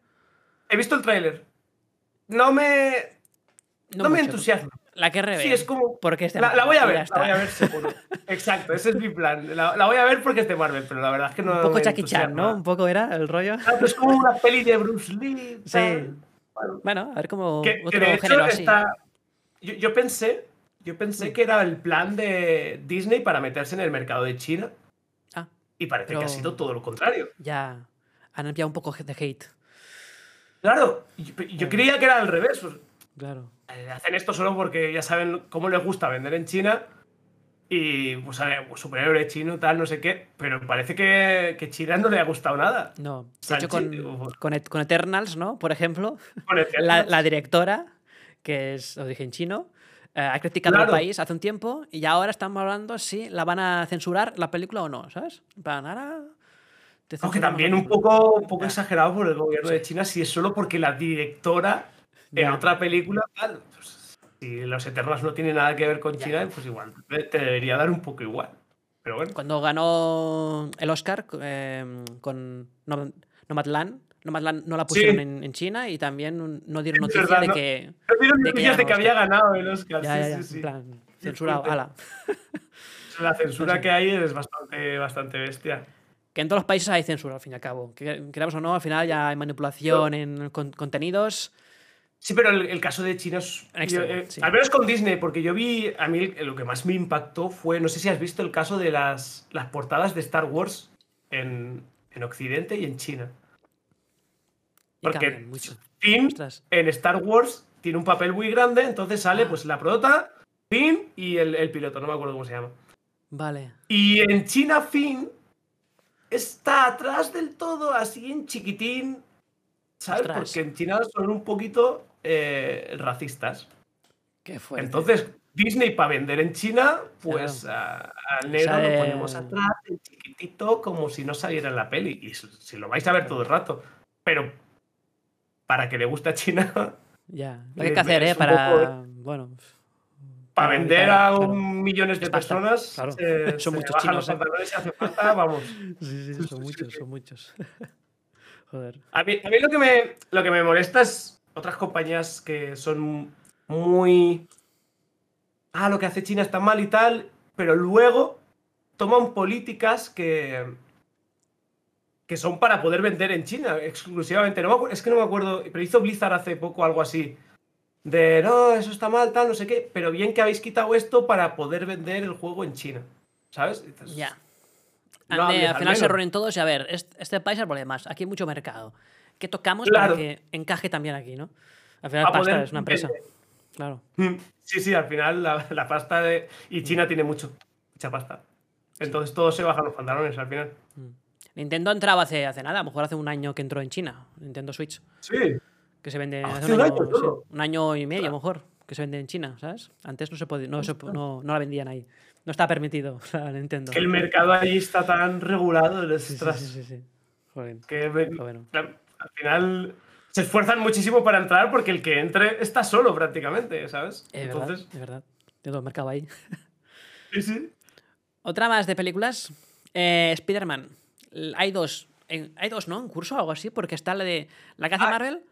He visto el tráiler. No me. No, me entusiasma. La que revela. Sí, es como. Porque es de La, la voy a ver, la voy a ver seguro. Exacto, ese es mi plan. La, la voy a ver porque es de Marvel, pero la verdad es que no. Un poco Jackie Chan. ¿no? Un poco era el rollo. Pues Es como una peli de Bruce Lee. Sí. Bueno, Bueno, a ver cómo. que, de hecho así. está. Yo, yo pensé. Yo pensé que era el plan de Disney para meterse en el mercado de China. Ah, Y parece que ha sido todo lo contrario. ya. Han enviado un poco de hate. Claro, yo, yo creía que era al revés. Claro. Eh, hacen esto solo porque ya saben cómo les gusta vender en China y pues, a ver, pues, superhéroe chino, tal, no sé qué, pero parece que, que China no le ha gustado nada. No. De hecho, con, con, Et- con Eternals, ¿no? Por ejemplo. La, la directora, que es, lo dije en chino, eh, ha criticado Claro. al país hace un tiempo y ahora estamos hablando si la van a censurar la película o no, ¿sabes? Ahora. te Aunque también un poco, un poco Ya. exagerado por el gobierno de China si es solo porque la directora en Ya. otra película, tal, pues, si los Eternals no tienen nada que ver con Ya. China, pues igual, te debería dar un poco igual. Pero bueno. Cuando ganó el Oscar eh, con Nom- Nomadland, Nomadland no la pusieron Sí. en, en China y también no dieron Es noticia verdad, de no- que. No dieron noticias de que había ganado el Oscar. Ya, sí, sí, sí. en plan, censurado, ala. La censura sí. que hay es bastante, bastante bestia. Que en todos los países hay censura, al fin y al cabo. Que queramos o no, al final ya hay manipulación en con- contenidos. Sí, pero el, el caso de China es. Yo, eh, sí. Al menos con Disney, porque yo vi. A mí lo que más me impactó fue. No sé si has visto el caso de las, las portadas de Star Wars en, en Occidente y en China. Porque. Finn en Star Wars tiene un papel muy grande, entonces sale Ah. pues la prota, Finn y el, el piloto, no me acuerdo cómo se llama. Vale. Y en China, Finn está atrás del todo, así en chiquitín. ¿Sabes? Ostras. Porque en China son un poquito eh, racistas. Qué fuerte. Entonces, Disney para vender en China, pues al negro Sale- lo ponemos atrás, en chiquitito, como si no saliera en la peli. Y si lo vais a ver todo el rato. Pero para que le guste a China, Ya. Lo que Eh, hay que hacer, ¿eh? Para. poco- Bueno. para vender a claro. un millones de personas, claro. se- Son se muchos bajan chinos, los ¿eh? pantalones hace falta, vamos. Sí, sí, Sí, son sí, muchos, sí. son muchos. Joder. A mí, a mí lo, que me, lo que me molesta es otras compañías que son muy. Ah, lo que hace China está mal y tal, pero luego toman políticas que. que son para poder vender en China exclusivamente. No me es que no me acuerdo, pero hizo Blizzard hace poco algo así. De no, eso está mal, tal, no sé qué, pero bien que habéis quitado esto para poder vender el juego en China. ¿Sabes? Ya. No al al final se reúnen todos y a ver, este, este país es el problema. Aquí hay mucho mercado. ¿Qué tocamos Claro. para que encaje también aquí, no? Al final, Pa' pasta poder es una empresa. vender. Claro. Mm, Sí, sí, al final la, la pasta de. Y China tiene mucho, mucha pasta. Entonces todos se bajan los pantalones al final. Nintendo entraba hace, hace nada, a lo mejor hace un año que entró en China. Nintendo Switch. Sí. Que se vende Hace hace un año, año, sí, solo. un año y medio, a lo mejor, que se vende en China, ¿sabes? Antes no se podía, no, se- no, no la vendían ahí. No estaba permitido, o sea, Nintendo. Que el mercado allí está tan regulado. Sí, sí, sí, sí, sí. Joder. que me- al final se esfuerzan muchísimo para entrar porque el que entre está solo prácticamente, ¿sabes? Es Entonces, verdad, es verdad. Tiene todo el mercado ahí. sí, sí. Otra más de películas. Eh, Spider-Man. Hay dos. en- hay dos, ¿no? En curso o algo así, porque está la de. La que hace Ah. Marvel,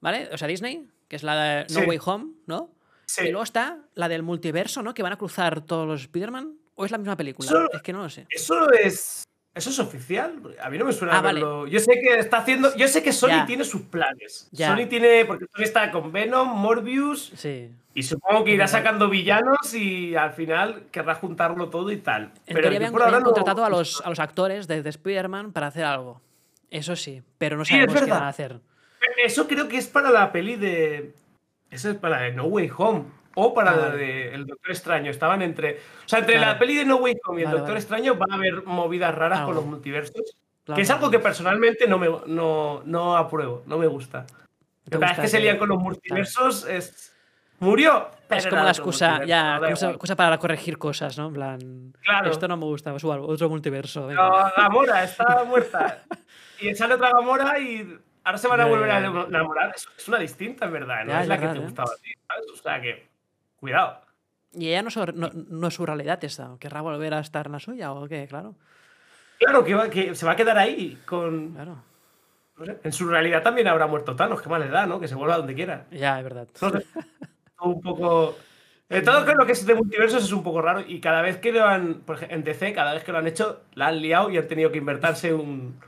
¿vale? O sea, Disney, que es la de No Sí. Way Home, ¿no? Sí. Y luego está la del multiverso, ¿no? Que van a cruzar todos los Spider-Man. ¿O es la misma película? Solo- Es que no lo sé. Eso es. Eso es oficial. A mí no me suena Ah, vale. Yo sé que está haciendo. Yo sé que Sony Ya. tiene sus planes. Ya. Sony tiene. Porque Sony está con Venom, Morbius. Sí. Y supongo que irá sacando villanos y al final querrá juntarlo todo y tal. En Pero habían, por habían no- contratado a, los, a los actores de, de Spider-Man para hacer algo. Eso sí, pero no Sí, sabemos qué van a hacer. Eso creo que es para la peli de. Eso es para la de No Way Home. O para Ah, la de El Doctor Extraño. Estaban entre. O sea, entre Claro. la peli de No Way Home y el Vale, Doctor vale. Extraño va a haber movidas raras Algo. con los multiversos. Que es algo que personalmente no me no, no apruebo, no me gusta. ¿Te Cada vez gusta que se lían con los multiversos es. Murió. Es como la excusa, ya, excusa, para corregir cosas, ¿no? En plan, Claro. esto no me gusta, pues igual, otro multiverso. venga. No, Gamora está muerta. Y sale otra Gamora y ahora se van a volver a enamorar. Es, una distinta, en verdad. No Ya, es la verdad, que te gustaba a ti, ¿sabes? O sea que. Cuidado. Y ella no, es su- no, no es su realidad esta. ¿Querrá volver a estar en la suya o qué? Claro, Claro que, va- que se va a quedar ahí con. claro. no sé, en su realidad también habrá muerto Thanos, qué mal le da, ¿no? Que se vuelva donde quiera. Ya, es verdad. No sé. Un poco. eh, todo lo que es de multiversos es un poco raro y cada vez que lo han. Por ejemplo, en DC, cada vez que lo han hecho, la han liado y han tenido que inventarse un,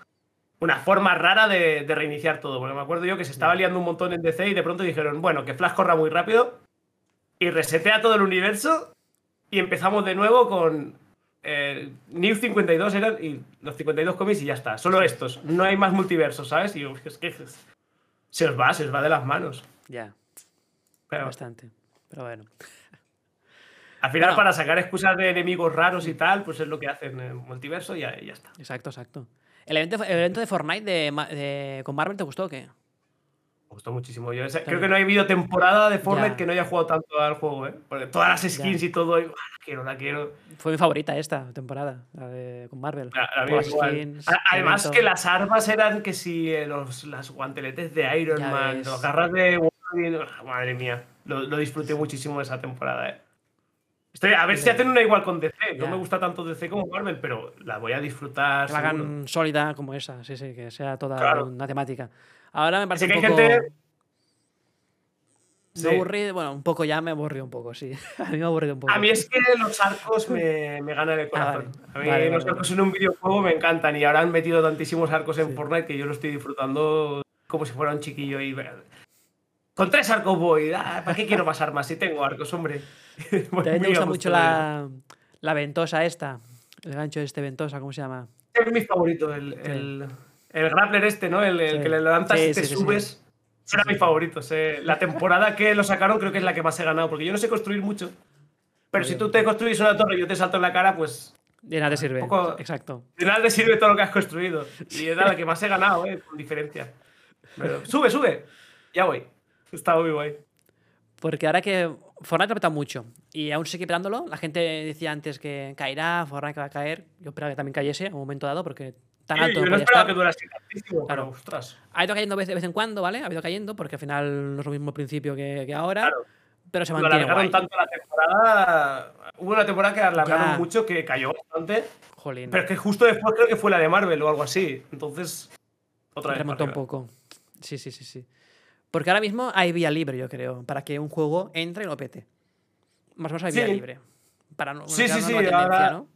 una forma rara de, de reiniciar todo. Porque me acuerdo yo que se estaba liando un montón en DC y de pronto dijeron, bueno, que Flash corra muy rápido y resetea todo el universo y empezamos de nuevo con. eh, New 52 eran y los 52 cómics y ya está. Solo estos. No hay más multiversos, ¿sabes? Y es que se os va, se os va de las manos. Ya, Pero, bastante. Pero bueno. Al final, Bueno. para sacar excusas de enemigos raros y tal, pues es lo que hacen en el multiverso y ya, y ya está. Exacto, exacto. ¿El evento, el evento de Fortnite de, de- con Marvel te gustó o qué? Me gustó muchísimo. Yo creo que no ha habido temporada de Fortnite Ya. que no haya jugado tanto al juego, ¿eh? Porque todas las skins y todo, y, "Buah, la quiero, la quiero. Fue mi favorita esta temporada, la de con Marvel. La- la skins, A- Además evento. que las armas eran que si eh, los, las guanteletes de Iron Ya Man, ves. los garras de Wolverine, ah, madre mía, lo, lo disfruté muchísimo esa temporada, ¿eh? Estoy, a ver si hacen una igual con DC. No Ya. me gusta tanto DC como Marvel, pero la voy a disfrutar. Que la hagan sólida como esa, sí, sí, que sea toda Claro. una temática. Ahora me parece que un hay poco... gente- Me Sí. aburrí, bueno, un poco ya me aburrió un poco, sí. A mí me ha aburrido un poco. A mí es que los arcos me, me ganan el corazón. vale. A mí Vale, los vale, arcos en un videojuego me encantan y ahora han metido tantísimos arcos en Sí. Fortnite que yo lo estoy disfrutando como si fuera un chiquillo y con tres arcos voy. Ah, ¿Para qué quiero más armas si tengo arcos, hombre? También me gusta mucho de la, la ventosa esta. El gancho este ventosa, ¿cómo se llama? Es mi favorito, el, el, el grappler este, ¿no? El, el Sí. que le levantas Sí, y te subes. Era mi favorito. ese- La temporada que lo sacaron creo que es la que más he ganado, porque yo no sé construir mucho. Pero si tú te construís una torre y yo te salto en la cara, pues De nada te sirve. poco- Exacto. De nada te sirve todo lo que has construido. Y es la que más he ganado, ¿eh? Con diferencia. Pero, sube, sube. Ya voy. Está muy guay. Porque ahora que Fortnite ha petado mucho y aún sigue petándolo, la gente decía antes que caerá, Fortnite va a caer. Yo esperaba que también cayese en un momento dado porque tan Sí, alto yo no esperaba estar. que durase tantísimo, Claro. pero ostras. Ha ido cayendo de vez en cuando, ¿vale? Ha ido cayendo porque al final no es lo mismo al principio que, que ahora. Claro. Pero se Lo mantiene alargaron guay. tanto la temporada. Hubo una temporada que alargaron Ya. mucho, que cayó bastante. Jolín. Pero es que justo después creo que fue la de Marvel o algo así. Entonces, otra vez. Remontó un poco. Sí, sí, sí, sí. Porque ahora mismo hay vía libre, yo creo, para que un juego entre y lo pete. Más o menos hay vía Sí. libre. Para no, Sí, sí, sí, ahora- ¿no?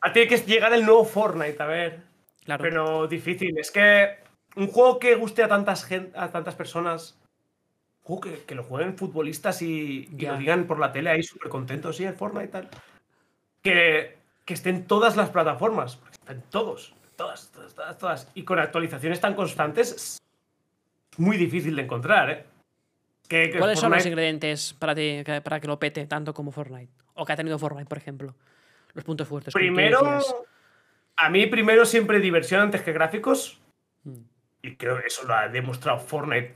Ah, tiene que llegar el nuevo Fortnite, a ver. Claro. Pero difícil. Es que un juego que guste a tantas, gen- a tantas personas. Que, que lo jueguen futbolistas y, lo digan por la tele ahí súper contentos, sí, el Fortnite y tal. Que, que esté en todas las plataformas. Porque está en todos. Todas, todas, todas, todas. Y con actualizaciones tan constantes es muy difícil de encontrar, ¿eh? Que, que ¿Cuáles son los ingredientes para, ti, que- para que lo pete tanto como Fortnite? O que ha tenido Fortnite, por ejemplo. Los puntos fuertes. Primero, a mí primero siempre diversión antes que gráficos. Mm. Y creo que eso lo ha demostrado Fortnite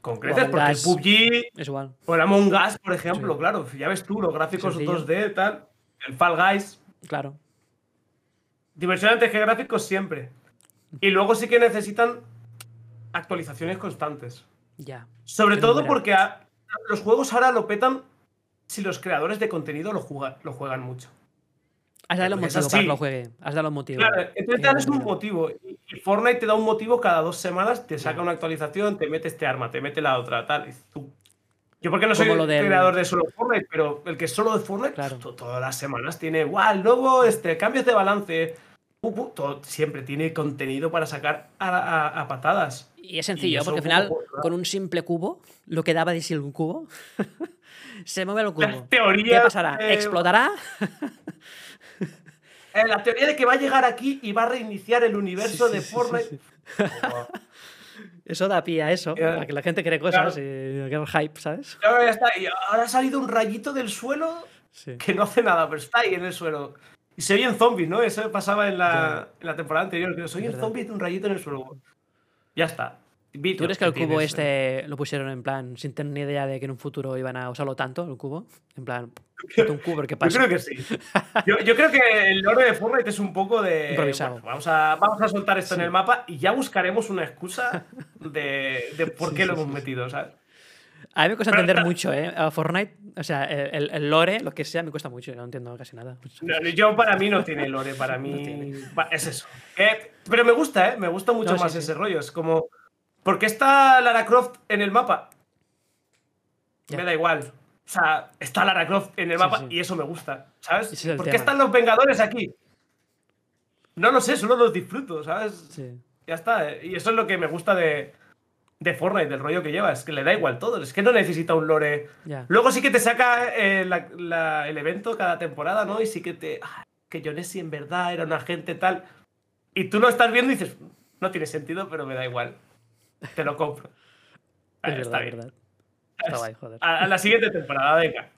con creces, porque el Us. PUBG Es igual. o el Among Us, por ejemplo, Sí. claro, ya ves tú, los gráficos Sencillo. 2D, tal, el Fall Guys, Claro. diversión antes que gráficos siempre. Y luego sí que necesitan actualizaciones constantes. Ya. Sobre todo buena. porque a- los juegos ahora lo petan si los creadores de contenido lo, juega- lo juegan mucho. Has dado los motivos para que así. lo juegue. Has dado los motivos. Claro, entonces te das un motivo. Y Fortnite te da un motivo cada dos semanas, te saca una actualización, te mete este arma, te mete la otra, tal. y tú- Yo porque no soy lo del- creador de solo Fortnite, pero el que es solo de Fortnite, Claro. todas las semanas tiene, guau, el nuevo, este, cambios de balance. Pu, pu", todo- siempre tiene contenido para sacar a, a- a patadas. Y es sencillo, porque al final, con un simple cubo, lo que daba de sí un cubo, se mueve el cubo. teoría, ¿Qué pasará? eh, ¿Explotará? eh, la teoría de que va a llegar aquí y va a reiniciar el universo Sí, de sí, Fortnite. sí, Oh, Eso da pie a eso, a que la gente cree cosas Claro. y el hype, ¿sabes? claro, ya está. Y ahora ha salido un rayito del suelo que no hace nada, pero está ahí en el suelo. Y se oyen zombies, ¿no? Eso pasaba en la, en la temporada anterior, que se oyen zombies de un rayito en el suelo. Ya está. ¿Tú crees que el cubo tienes, eh. este lo pusieron en plan sin tener ni idea de que en un futuro iban a usarlo tanto, el cubo? En plan, un cubo, ¿qué Yo pasa? creo que sí. Yo, yo creo que el lore de Fortnite es un poco de. Improvisado. bueno, vamos, a, vamos a soltar esto Sí. en el mapa y ya buscaremos una excusa de, de por qué sí, lo hemos metido, ¿sabes? A mí me cuesta Pero entender mucho, ¿eh? A Fortnite, o sea, el, el- lore, lo que sea, me cuesta mucho, no entiendo casi nada. No, yo para mí no tiene lore, para mí tiene. va- es eso. Eh, pero me gusta, ¿eh? Me gusta mucho No, más sí. ese rollo. Es como, ¿por qué está Lara Croft en el mapa? Ya. Me da igual. O sea, está Lara Croft en el mapa sí. y eso me gusta, ¿sabes? Es ¿Por qué están los Vengadores aquí? No lo sé, solo los disfruto, ¿sabes? Sí. Ya está. eh. Y eso es lo que me gusta de, de Fortnite, del rollo que lleva. Es que le da igual todo. Es que no necesita un lore. Luego sí que te saca eh, la- la- el evento cada temporada, ¿no? Y sí que te. ah, que Jonessi en verdad era un agente tal. Y tú lo estás viendo y dices, no tiene sentido, pero me da igual. Te lo compro. Es está verdad, es bien. verdad. Está guay, joder. A, a la siguiente temporada, venga.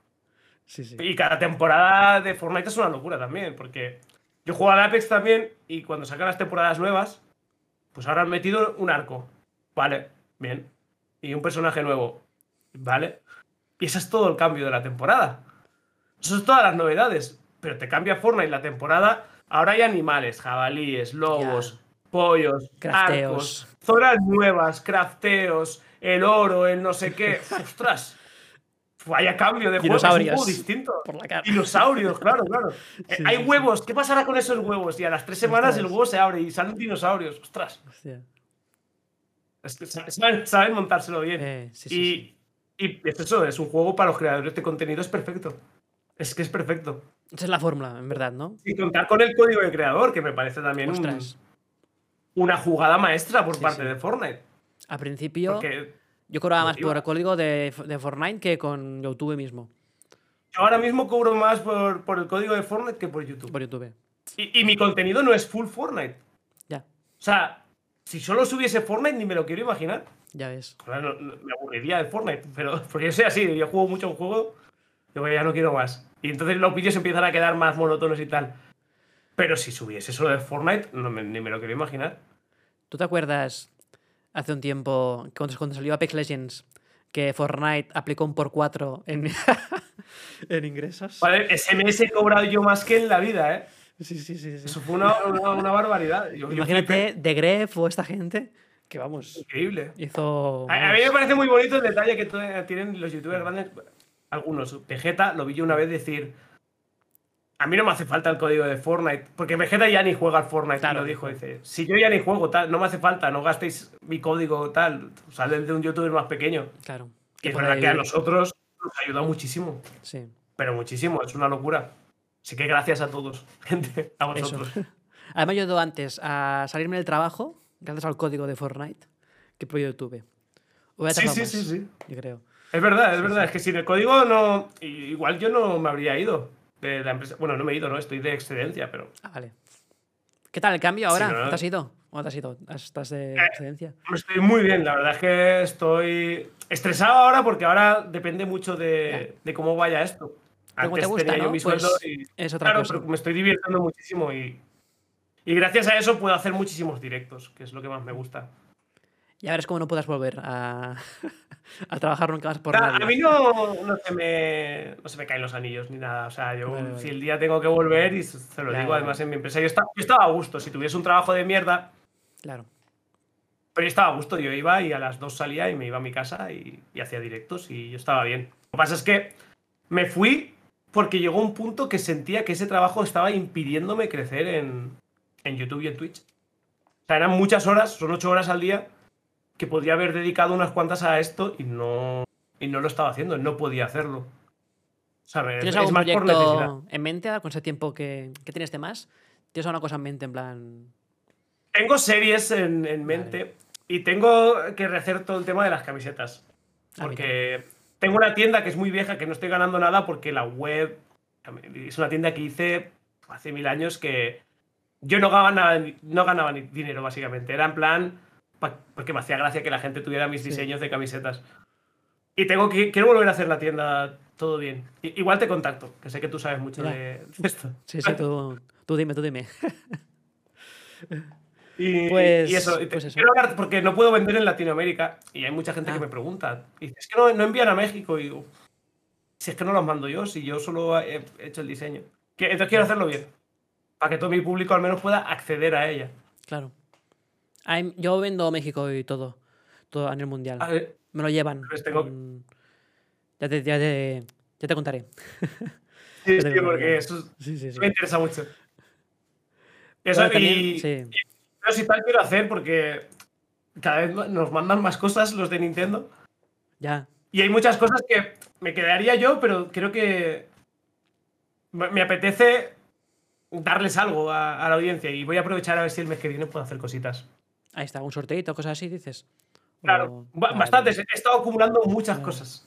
Sí, sí. Y cada temporada de Fortnite es una locura también, porque yo juego al Apex también y cuando sacan las temporadas nuevas, pues ahora han metido un arco. Vale, bien. Y un personaje nuevo. Vale. Y eso es todo el cambio de la temporada. Eso es todas las novedades. Pero te cambia Fortnite la temporada. Ahora hay animales, jabalíes, lobos, pollos, Crafteos. arcos, zonas nuevas, crafteos, el oro, el no sé qué. ¡Ostras! Vaya cambio de juego. Es un Dinosaurios. juego distinto. Por la cara. Dinosaurios, claro, claro. Eh, Sí, hay sí, sí. huevos. ¿Qué pasará con esos huevos? Y a las tres semanas el huevo se abre y salen dinosaurios. Ostras. Hostia. Saben, saben montárselo bien. Eh, sí, sí, y, sí. y es eso, es un juego para los creadores de contenido, es perfecto. Es que es perfecto. Esa es la fórmula, en verdad, ¿no? Y contar con el código de creador, que me parece también un- una jugada maestra por parte de Fortnite. Al principio, Porque yo cobraba más por el código de, de Fortnite que con YouTube mismo. yo ahora mismo cobro más por, por el código de Fortnite que por YouTube. Por YouTube. Y, y mi contenido no es full Fortnite. Ya, O sea, si solo subiese Fortnite, ni me lo quiero imaginar. ya ves. Ahora no- no- me aburriría el Fortnite, pero porque yo soy así, yo juego mucho un juego, digo, ya no quiero más. Y entonces los vídeos empiezan a quedar más monótonos y tal. Pero si subiese solo de Fortnite, no me- ni me lo quiero imaginar. ¿Tú te acuerdas hace un tiempo, cuando, cuando salió Apex Legends, que Fortnite aplicó un por 4 en, en ingresos? Vale, SMS he cobrado yo más que en la vida, ¿eh? Sí, sí, sí. sí. Eso fue una, una- una barbaridad. Yo- yo Imagínate de Gref o esta gente que, vamos. Increíble. hizo... A, a mí me parece muy bonito el detalle que tienen los youtubers grandes. Algunos. Vegeta lo vi yo una vez decir. a mí no me hace falta el código de Fortnite, porque Vegeta ya ni juega al Fortnite, Claro. lo dijo, dice, si yo ya ni juego, tal, no me hace falta, no gastéis mi código, tal, sale de un youtuber más pequeño. Claro. Y es verdad que a nosotros nos ayuda muchísimo, Sí. pero muchísimo, es una locura. Así que gracias a todos, gente, a Eso. vosotros. Además, yo he ido antes a salirme del trabajo gracias al código de Fortnite que YouTube. Hubiera Sí, sí, más, sí, sí. Yo creo. Es verdad, es verdad, es que sin el código no, igual yo no me habría ido de la empresa. Bueno, no me he ido, no, estoy de excedencia, pero Ah, vale. ¿Qué tal el cambio ahora? Sí, no, no. ¿Te has ido? ¿O te has ido? ¿Estás de Eh, excedencia? Estoy muy bien, la verdad es que estoy estresado ahora porque ahora depende mucho de, de cómo vaya esto. Como te Antes gusta, tenía yo mi Pues sueldo y, es otra claro, cosa. pero me estoy divirtiendo muchísimo y, y gracias a eso puedo hacer muchísimos directos, que es lo que más me gusta. Ya verás cómo no puedas volver a, a trabajar nunca más por Ah, nadie. a mí no, no, se me, no se me caen los anillos ni nada. O sea, yo Vale, si el día tengo que volver y se lo digo además en mi empresa, yo estaba, yo estaba a gusto. Si tuviese un trabajo de mierda, Claro. Pero yo estaba a gusto, yo iba y a las dos salía y me iba a mi casa y, y hacía directos y yo estaba bien. Lo que pasa es que me fui porque llegó un punto que sentía que ese trabajo estaba impidiéndome crecer en, en YouTube y en Twitch. O sea, eran muchas horas, son ocho horas al día, que podría haber dedicado unas cuantas a esto y no, y no lo estaba haciendo, no podía hacerlo. O sea, ¿Tienes es algún más proyecto en mente con ese tiempo que, que tienes de más? ¿Tienes alguna cosa en mente en plan... Tengo series en, en mente y tengo que rehacer todo el tema de las camisetas. Porque tengo una tienda que es muy vieja, que no estoy ganando nada porque la web es una tienda que hice hace mil años que yo no ganaba, no ganaba ni dinero, básicamente. Era en plan, porque me hacía gracia que la gente tuviera mis Sí. diseños de camisetas. Y tengo que, quiero volver a hacer la tienda todo bien. Igual te contacto, que sé que tú sabes mucho de esto. Sí, sí, tú, tú dime, tú dime. Y, Pues- y eso, y te- pues eso. quiero hablar porque no puedo vender en Latinoamérica y hay mucha gente Ah. que me pregunta. Y dice, es que no, no envían a México. Y digo, si es que no los mando yo, si yo solo he hecho el diseño. Que- entonces quiero hacerlo bien. Para que todo mi público al menos pueda acceder a ella. Claro. Yo vendo México y todo. Todo a nivel mundial. A ver, Me lo llevan. Pues tengo- con- Ya, te, ya, te, ya te contaré. sí, sí, porque que- eso es- Sí, sí, sí. me interesa mucho. Eso, también- y, sí. Pero sí tal quiero hacer porque cada vez nos mandan más cosas los de Nintendo. Ya. Y hay muchas cosas que me quedaría yo, pero creo que me apetece darles algo a, a la audiencia y voy a aprovechar a ver si el mes que viene puedo hacer cositas. Ahí está, un sorteito, cosas así, dices. Claro, O- bastantes. He estado acumulando muchas Claro. cosas.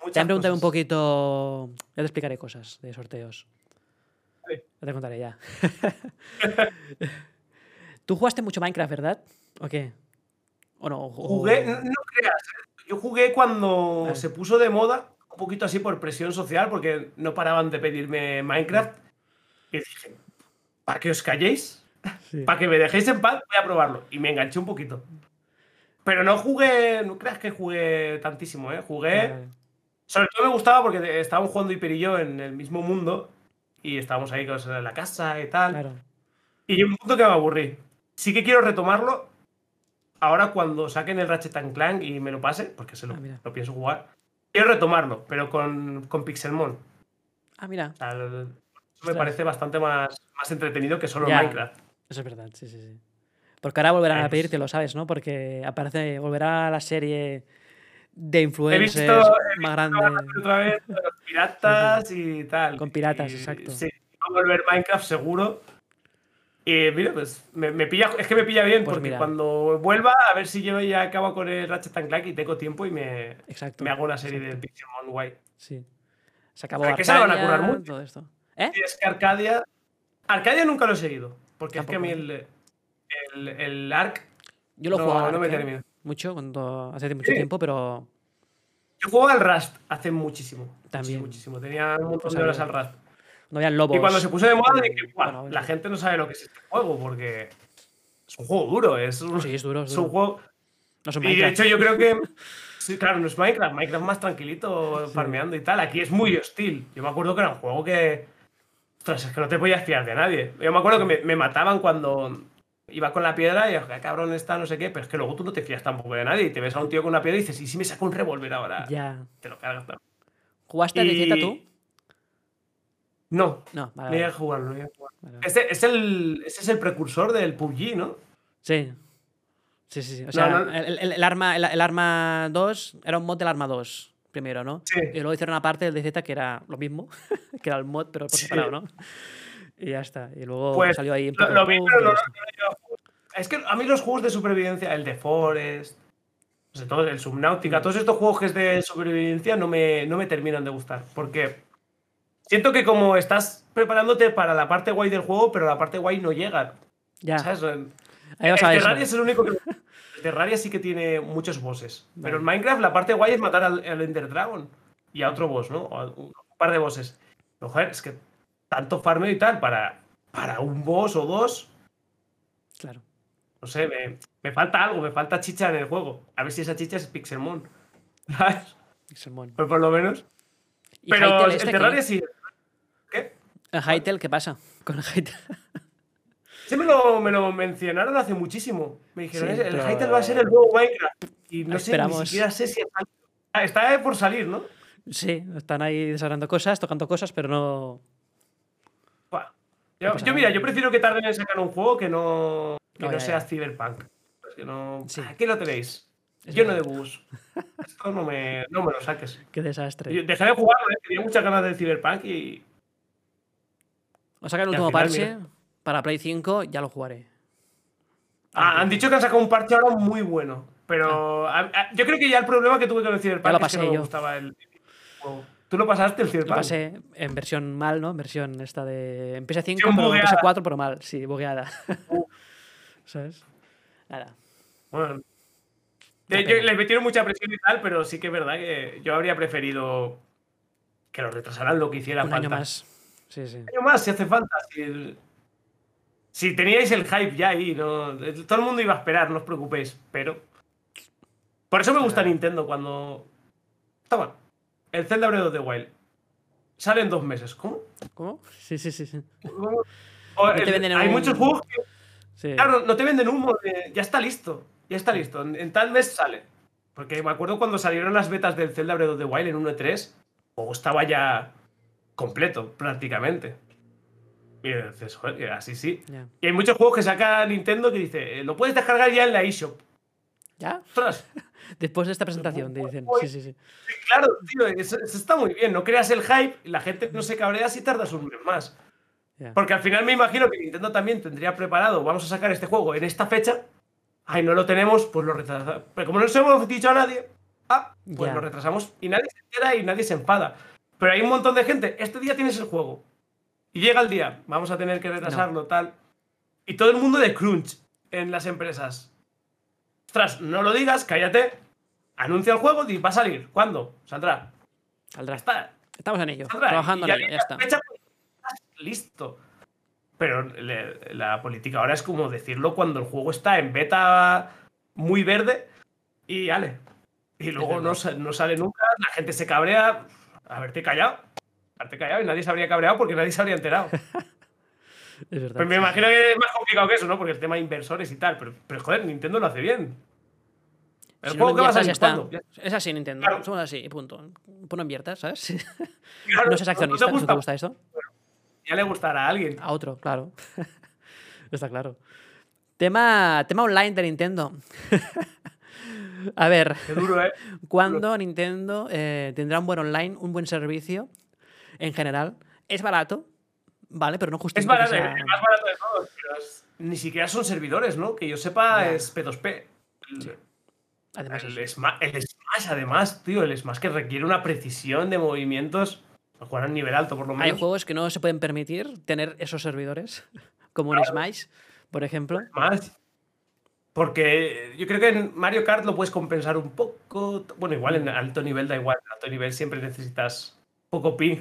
Muchas Ya pregúntame un cosas. poquito. Ya te explicaré cosas de sorteos. Ya te contaré ya. Tú jugaste mucho Minecraft, ¿verdad? ¿O qué? ¿O no? O- Jugué, no, creas, ¿eh? yo jugué cuando Vale. se puso de moda, un poquito así por presión social, porque no paraban de pedirme Minecraft. Y dije, ¿para que os calléis? Sí. Para que me dejéis en paz, voy a probarlo. Y me enganché un poquito. Pero no jugué, no creas que jugué tantísimo, ¿eh? Jugué. Vale. Sobre todo me gustaba porque estábamos jugando Hiper y yo en el mismo mundo. Y estábamos ahí con la casa y tal. Claro. Y un punto que me aburrí. Sí que quiero retomarlo. Ahora cuando saquen el Ratchet and Clank y me lo pase, porque se lo, Ah, lo pienso jugar. Quiero retomarlo, pero con, con Pixelmon. Ah, mira. O sea, el- eso me parece bastante más, más entretenido que solo Ya. Minecraft. Eso es verdad, sí, sí, sí. Porque ahora volverán a Es- pedírtelo, ¿sabes? ¿No? Porque aparece, volverá la serie de He influencers visto, he más grande. otra vez los piratas y tal. Con piratas, Y exacto. Sí, va a volver Minecraft seguro. Y mira, pues me, me pilla, es que me pilla bien, Pues porque mira. cuando vuelva, a ver si yo ya acabo con el Ratchet and Clank y tengo tiempo y me, Exacto. me hago una serie de Pixelmon guay. Sí. Se acabó sea, que se van a Arcadia, currar mucho. todo esto. ¿Eh? Y es que Arcadia. Arcadia nunca lo he seguido. Porque es que a mí el, el, el Ark. Yo lo No, jugado no me Ark, termino. mucho, cuando, hace mucho Sí. tiempo, pero Yo jugaba al Rust hace muchísimo. También. Muchísimo. Tenía un montón Pues de horas a al. Rust. No habían lobos. Y cuando se puso de moda, dije, "Buah, bueno, la gente no sabe lo que es este juego, porque es un juego duro, es un, Sí, es duro, es es un juego. No son Y de Minecraft. hecho, yo creo que. Sí, claro, no es Minecraft, Minecraft más tranquilito, farmeando y tal. Aquí es muy hostil. Yo me acuerdo que era un juego que. Ostras, es que no te podías fiar de nadie. Yo me acuerdo que me, me mataban cuando iba con la piedra y "Ah, cabrón está, no sé qué, pero es que luego tú no te fías tampoco de nadie y te ves a un tío con una piedra y dices, ¿y si me saco un revólver ahora? Ya. Te lo cargas. también. ¿Jugaste a DZ tú? No, No, vale. no vale. a jugarlo. no. Vale. Este es el, ese es el precursor del PUBG, ¿no? Sí. Sí, sí, sí. O sea, no. El, el- el arma, el, el arma 2 era un mod del arma 2 primero, ¿no? Sí. Y luego hicieron una parte del DZ que era lo mismo, que era el mod, pero por Sí. separado, ¿no? Y ya está. Y luego Pues salió ahí un lo, lo pero no, jugar. Es que a mí los juegos de supervivencia, el de Forest, todo, el Mm. Subnautica, todos estos juegos que es de supervivencia no me, no me terminan de gustar. Porque siento que como estás preparándote para la parte guay del juego, pero la parte guay no llega. Ya. ¿Sabes? Ahí vas el a ver. Terraria es el único que. El Terraria sí que tiene muchos bosses. Pero en Minecraft la parte guay es matar al, al Ender Dragon y a otro boss, ¿no? O a un, par de bosses. Pero, joder, es que tanto farmeo y tal para, para un boss o dos, Claro. no sé, me, me falta algo, me falta chicha en el juego. A ver si esa chicha es Pixelmon. ¿Sabes? Pixelmon. Pues por lo menos. ¿Y Pero Hytale el este Terraria sí. ¿El Hytale qué pasa? Con el Hytale. Sí, me lo, me lo mencionaron hace muchísimo. Me dijeron, Sí, el pero- va a ser el nuevo Minecraft. Y no sé, Esperamos. ni siquiera sé si Ah, está por salir, ¿no? Sí, están ahí desarrollando cosas, tocando cosas, pero no. Buah. Yo, yo, mira, yo prefiero que tarden en sacar un juego que no, que No, no, ya, sea ya. Cyberpunk. Que no. Sí. Aquí lo tenéis. Es Lleno de bugs. Esto no me, no me lo saques. Qué desastre. Yo dejé de jugarlo, ¿eh? tenía muchas ganas del Cyberpunk y. O sacar el último final, parche mira. para Play 5, ya lo jugaré. Ah, han dicho que han sacado un parche ahora muy bueno. Pero a- a- yo creo que ya el problema que tuve con el Cyberpunk lo es que pasé no yo. gustaba el juego. ¿Tú lo pasaste el Lo Cyberpunk? pasé en versión mal, ¿no? En versión esta de. En PS5, Versión pero en bugueada. PS4, pero mal. Sí, bugueada. ¿Sabes? Nada. Bueno. Eh, yo- les metieron mucha presión y tal, pero sí que es verdad que yo habría preferido que lo retrasaran lo que hiciera Un falta. año más. Sí, año más, si hace falta. Si, si teníais el hype ya ahí, ¿no? todo el mundo iba a esperar, no os preocupéis. Pero. Por eso me gusta Claro. Nintendo cuando. Toma, el Zelda Breath of the Wild. Sale en dos meses. ¿Cómo? ¿Cómo? Sí, sí, sí. sí. O el- hay un- muchos juegos que Sí. Claro, no te venden humo, de- ya está listo. Ya está listo. En, en tal mes sale. Porque me acuerdo cuando salieron las betas del Zelda Breath of the Wild en 1 3 el juego estaba ya completo, prácticamente. Y dices, joder, así sí. Y hay muchos juegos que saca Nintendo que dice, "Eh, lo puedes descargar ya en la eShop. ¿Ya? Ostras, Después de esta presentación, te dicen. Sí, sí, sí. claro, tío, eso, eso está muy bien. No creas el hype y la gente no se cabrea si tardas un mes más. Porque al final me imagino que Nintendo también tendría preparado, vamos a sacar este juego en esta fecha. Ay, no lo tenemos, pues lo retrasamos. Pero como no se lo hemos dicho a nadie, ah, pues lo retrasamos y nadie se entera y nadie se enfada. Pero hay un montón de gente, este día tienes el juego. Y llega el día, vamos a tener que retrasarlo, tal. Y todo el mundo de crunch en las empresas. Ostras, no lo digas, cállate. Anuncia el juego y va a salir. ¿Cuándo? Saldrá. Saldrá. Está. Estamos en ello. Saldrá. Trabajando en ello, ya está. fecha, pues, listo. Pero le- la política ahora es como decirlo cuando el juego está en beta muy verde y ale. Y luego no, no sale nunca, la gente se cabrea. Haberte callado. Haberte callado y nadie se habría cabreado porque nadie se habría enterado. Es verdad. Pues me imagino que es más complicado que eso, ¿no? Porque el tema de inversores y tal. Pero, pero joder, Nintendo lo hace bien. El Si no juego que va a está. Es así, Nintendo. Claro. Somos así, punto. Pues no inviertas, ¿sabes? Claro, no seas accionista, te ¿no te gusta? gusta esto? Ya le gustará a alguien. A otro, claro. Está claro. Tema, tema online de Nintendo. A ver, Qué duro, ¿eh? ¿cuándo Nintendo eh, tendrá un buen online, un buen servicio en general? Es barato, ¿vale? Pero no Es justifica que barato, sea- el más barato de todos, pero es- ni siquiera son servidores, ¿no? Que yo sepa es P2P. El, Además, el es- Sma- el Smash, además, tío, el Smash que requiere una precisión de movimientos. a Jugar a nivel alto, por lo hay menos. juegos que no se pueden permitir tener esos servidores, como en Smash, por ejemplo. Más. Porque yo creo que en Mario Kart lo puedes compensar un poco. Bueno, igual en alto nivel da igual. En alto nivel siempre necesitas poco ping.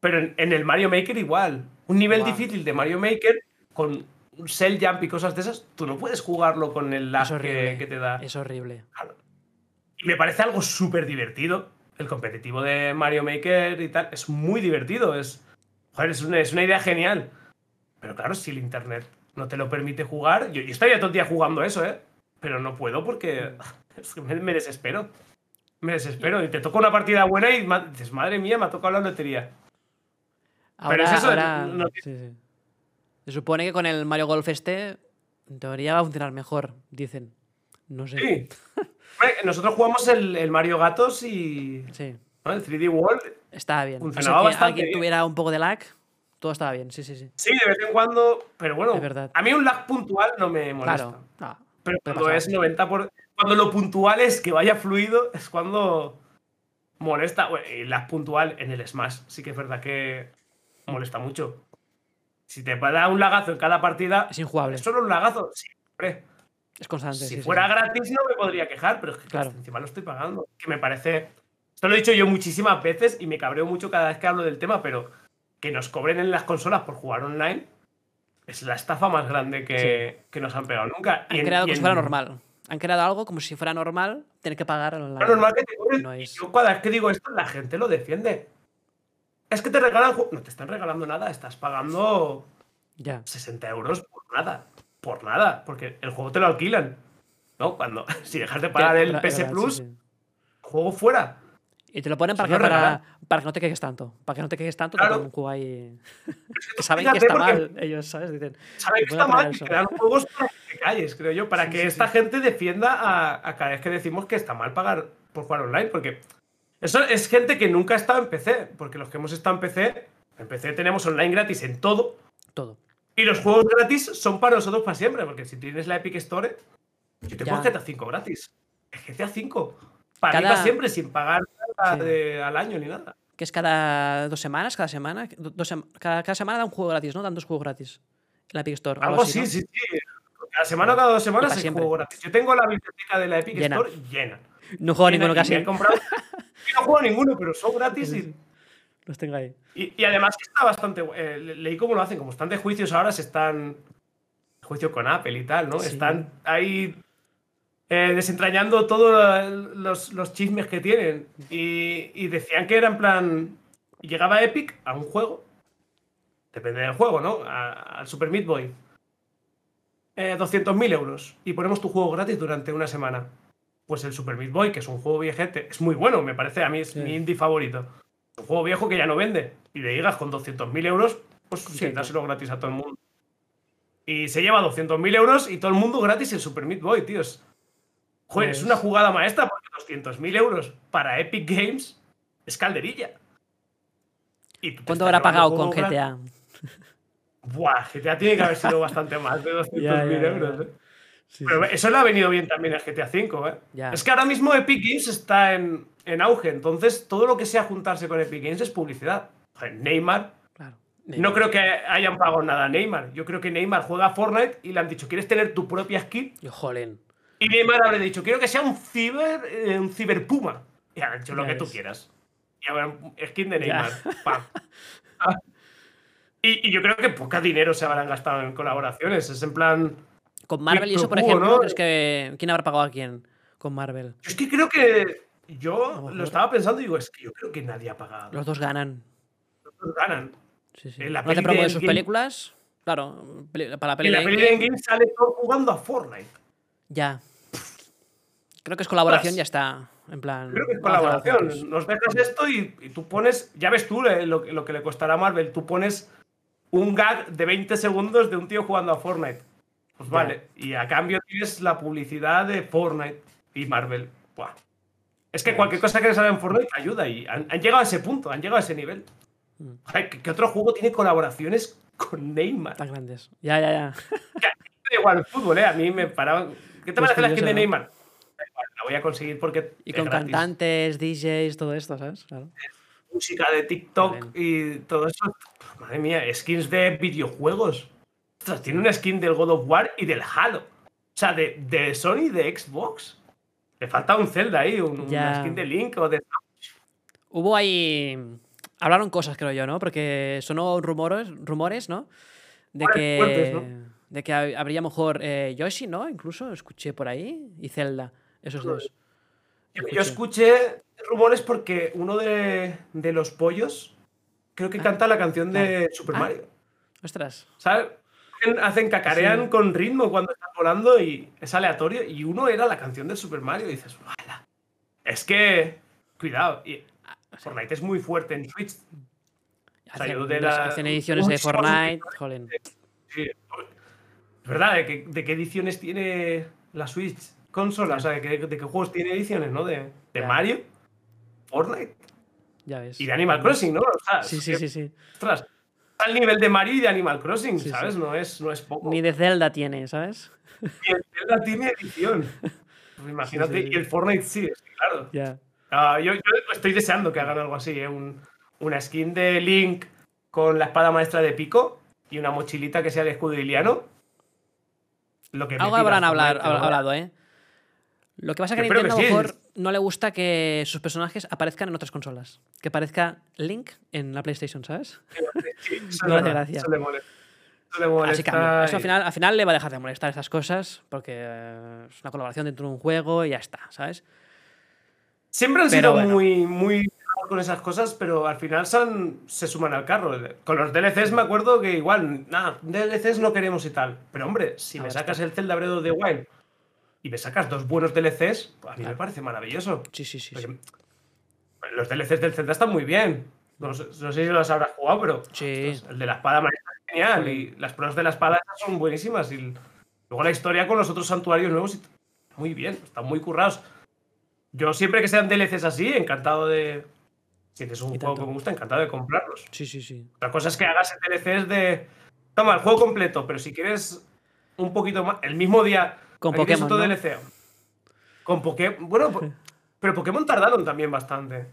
Pero en, en el Mario Maker igual. Un nivel difícil de Mario Maker con un cell jump y cosas de esas, tú no puedes jugarlo con el lag que, que te da. Es horrible. Y me parece algo súper divertido. El competitivo de Mario Maker y tal. Es muy divertido. Es, joder, es, una, es una idea genial. Pero claro, si el internet no te lo permite jugar. Yo, yo estaría todo el día jugando eso, ¿eh? Pero no puedo porque me, me desespero. Me desespero. Y te toca una partida buena y dices, madre mía, me ha tocado la lotería. Ahora, Pero es eso, ahora- no- sí, sí. Se supone que con el Mario Golf este, en teoría va a funcionar mejor, dicen. No sé. Sí. Nosotros jugamos el, el Mario Gatos y Sí, ¿no? el 3D World. estaba bien. Funcionaba O sea, que bastante alguien bien. tuviera un poco de lag, todo estaba bien, sí, sí, sí. Sí, de vez en cuando, pero bueno, Es verdad. a mí un lag puntual no me molesta. Claro. Pero cuando pasar. es 90 por... Cuando lo puntual es que vaya fluido, es cuando molesta. Bueno, y lag puntual en el Smash sí que es verdad que molesta mucho. Si te da un lagazo en cada partida, es injugable. ¿es solo un lagazo? Sí, hombre. Es constante. Si sí, fuera sí. gratis no me podría quejar, pero es que Claro. encima lo estoy pagando. Que me parece... Esto lo he dicho yo muchísimas veces y me cabreo mucho cada vez que hablo del tema, pero que nos cobren en las consolas por jugar online es la estafa más grande que, que nos han pegado nunca. Han Y en- creado y en- fuera normal. Han creado algo como si fuera normal tener que pagar online. Es normal que te cobren. No es- Yo cada vez que digo esto, la gente lo defiende. Es que te regalan... No te están regalando nada, estás pagando Ya. 60 euros por nada. Por nada, porque el juego te lo alquilan. ¿No? Cuando... Si dejas de pagar el PS Plus, sí, sí. juego fuera. Y te lo ponen para que, para. Para que no te quejes tanto. Para que no te quejes tanto, Claro. te un juego ahí. que saben que está mal. Ellos, ¿sabes? Dicen. Saben "Te que está mal y eso". crean juegos para que te calles, creo yo. Para Sí, que sí, esta sí. gente defienda a, a cada vez que decimos que está mal pagar por jugar online. Porque eso es gente que nunca ha estado en PC. Porque los que hemos estado en PC, en PC tenemos online gratis en todo. Todo. Y los juegos gratis son para nosotros para siempre. Porque si tienes la Epic Store, yo tengo Ya. el GTA 5 gratis. GTA 5. Para Cada- para siempre, sin pagar Sí. de- al año ni nada. Que es cada dos semanas, cada semana. do- dos cada, cada semana da un juego gratis, ¿no? Dan dos juegos gratis. En la Epic Store. Algo así, ¿no? sí, sí. Cada semana o cada dos semanas siempre. juego gratis. Yo tengo la biblioteca de la Epic Llena. Store llena. No juego Llena, ninguno casi. he comprado- no juego ninguno, pero son gratis y. Los tengo ahí. Y, y además que está bastante. eh, le- leí cómo lo hacen, como están de juicios ahora, se están. Juicio con Apple y tal, ¿no? Sí. Están ahí eh, desentrañando todos los, los chismes que tienen. Y, y decían que era en plan. Llegaba Epic a un juego. Depende del juego, ¿no? Al Super Meat Boy. Eh, 200.000 euros. Y ponemos tu juego gratis durante una semana. Pues el Super Meat Boy, que es un juego viejete, es muy bueno, me parece. A mí es Sí. mi indie favorito. Un juego viejo que ya no vende. Y le digas con 200.000 euros, pues sí, dáselo gratis a todo el mundo. Y se lleva 200.000 euros y todo el mundo gratis el Super Meat Boy, tíos. Joder, es Pues- una jugada maestra porque 200.000 euros para Epic Games es calderilla. Y ¿Cuánto habrá pagado con. GTA? Buah, GTA tiene que haber sido bastante más de 200.000 Ya, ya, ya. euros. ¿eh? Sí, Pero sí. eso le ha venido bien también a GTA V, ¿eh? Es que ahora mismo Epic Games está en, en auge, entonces todo lo que sea juntarse con Epic Games es publicidad. Joder, Neymar, Claro. no creo que hayan pagado nada a Neymar. Yo creo que Neymar juega a Fortnite y le han dicho, ¿quieres tener tu propia skin? Yo, jolín. Y Neymar habrá dicho, quiero que sea un ciber, eh, un ciberpuma. Y han hecho lo que tú quieras. Y ahora skin de. Neymar. Ah. Y, y yo creo que poca dinero se habrán gastado en colaboraciones. Es en plan. Con Marvel y eso, por ejemplo, ¿no? ¿crees que ¿quién habrá pagado a quién con Marvel? Yo es que creo que. Yo lo estaba pensando y digo, es que yo creo que nadie ha pagado. Los dos ganan. Los dos ganan. Sí, sí. En la no te promueven sus películas. Claro, para la peli En la de peli de Endgame sale todo jugando a Fortnite. Ya. Creo que es colaboración, ya está. En plan. Creo que es a colaboración. Nos dejas esto y, y tú pones. Ya ves tú eh, lo, que- lo que le costará a Marvel. Tú pones un gag de 20 segundos de un tío jugando a Fortnite. Pues Ya. vale. Y a cambio tienes la publicidad de Fortnite y Marvel. Buah. Es que cualquier cosa que le salga en Fortnite ayuda y han, han llegado a ese punto, han llegado a ese nivel. Mm. Joder, ¿qué, qué otro juego tiene colaboraciones con Neymar? Tan grandes. Ya, ya, ya. Me da igual el fútbol, ¿eh? A mí me paraba. ¿Qué te Pues parece la skin de. Neymar? La voy a conseguir porque. Y con gratis. cantantes, DJs, todo esto, ¿sabes? Claro. música de TikTok y todo eso. Madre mía, skins de videojuegos. Ostras, tiene una skin del God of War y del Halo. O sea, de, de Sony y de Xbox. Le falta un Zelda ahí, un- Ya. una skin de Link o de. Hubo ahí. Hablaron cosas, creo yo, ¿no? Porque sonó rumores, rumores ¿no? De que. fuertes, ¿no? De que hab- habría mejor eh, Yoshi, ¿no? Incluso escuché por ahí. Y Zelda. Esos dos. Yo, yo escuché rumores porque uno de, de los pollos creo que Ah, canta la canción de Super Ah. Mario. Ostras. ¿Sabes? Hacen- cacarean Sí. con ritmo cuando están volando y es aleatorio. Y uno era la canción del Super Mario. Y dices, ¡Hala! Es que. Cuidado. Y Fortnite es muy fuerte en Twitch. Salió Hacen, de la- hacen ediciones de Fortnite. Jolín. Sí. Verdad, ¿de qué, de qué ediciones tiene la Switch consola? O sea, ¿de qué, de qué juegos tiene ediciones, no? ¿De, de. Mario? ¿Fortnite? Ya ves. Y de Animal Crossing, ¿no? O sea, Sí, sí, sí, sí. Ostras, está al nivel de Mario y de Animal Crossing, Sí, ¿sabes? sí. No, es, no es poco. Ni de Zelda tiene, ¿sabes? Y el Zelda tiene edición. Pues imagínate, Sí, y el Fortnite sí, claro. Ya. Ah, yo, yo estoy deseando que hagan algo así, ¿eh? Un- una skin de Link con la espada maestra de Pico y una mochilita que sea de escudo iliano. Lo que Algo habrán hablar- hablado, ¿eh? Lo que pasa es que que Nintendo a lo sí. mejor no le gusta que sus personajes aparezcan en otras consolas. Que aparezca Link en la PlayStation, ¿sabes? Sí, eso No gracia. Eso le molesta. Eso le molesta Así cambia. Eso al y- final, al final le va a dejar de molestar esas cosas porque eh, es una colaboración dentro de un juego y ya está, ¿sabes? Siempre han Pero sido bueno. muy, muy con esas cosas, pero al final son, se suman al carro. Con los DLCs me acuerdo que igual, nada, DLCs no queremos y tal. Pero hombre, si me sacas el Zelda Breath of the Wild y me sacas dos buenos DLCs, pues a mí me parece maravilloso. Sí, sí, sí. Porque los DLCs del Zelda están muy bien. No, sé no sé si los habrás jugado, pero Sí. ostras, el de la espada maestra es genial. Y las pruebas de la espada son buenísimas. Y luego la historia con los otros santuarios nuevos, y- muy bien, están muy currados. Yo siempre que sean DLCs así, encantado de. Si es un Y juego tanto. que me gusta, encantado de comprarlos. Sí, sí, sí. La cosa es que hagas DLCs de. Toma, el juego completo, pero si quieres un poquito más. El mismo día. Con tienes Pokémon, otro ¿no? DLC. Con Pokémon. Bueno, pero Pokémon tardaron también bastante.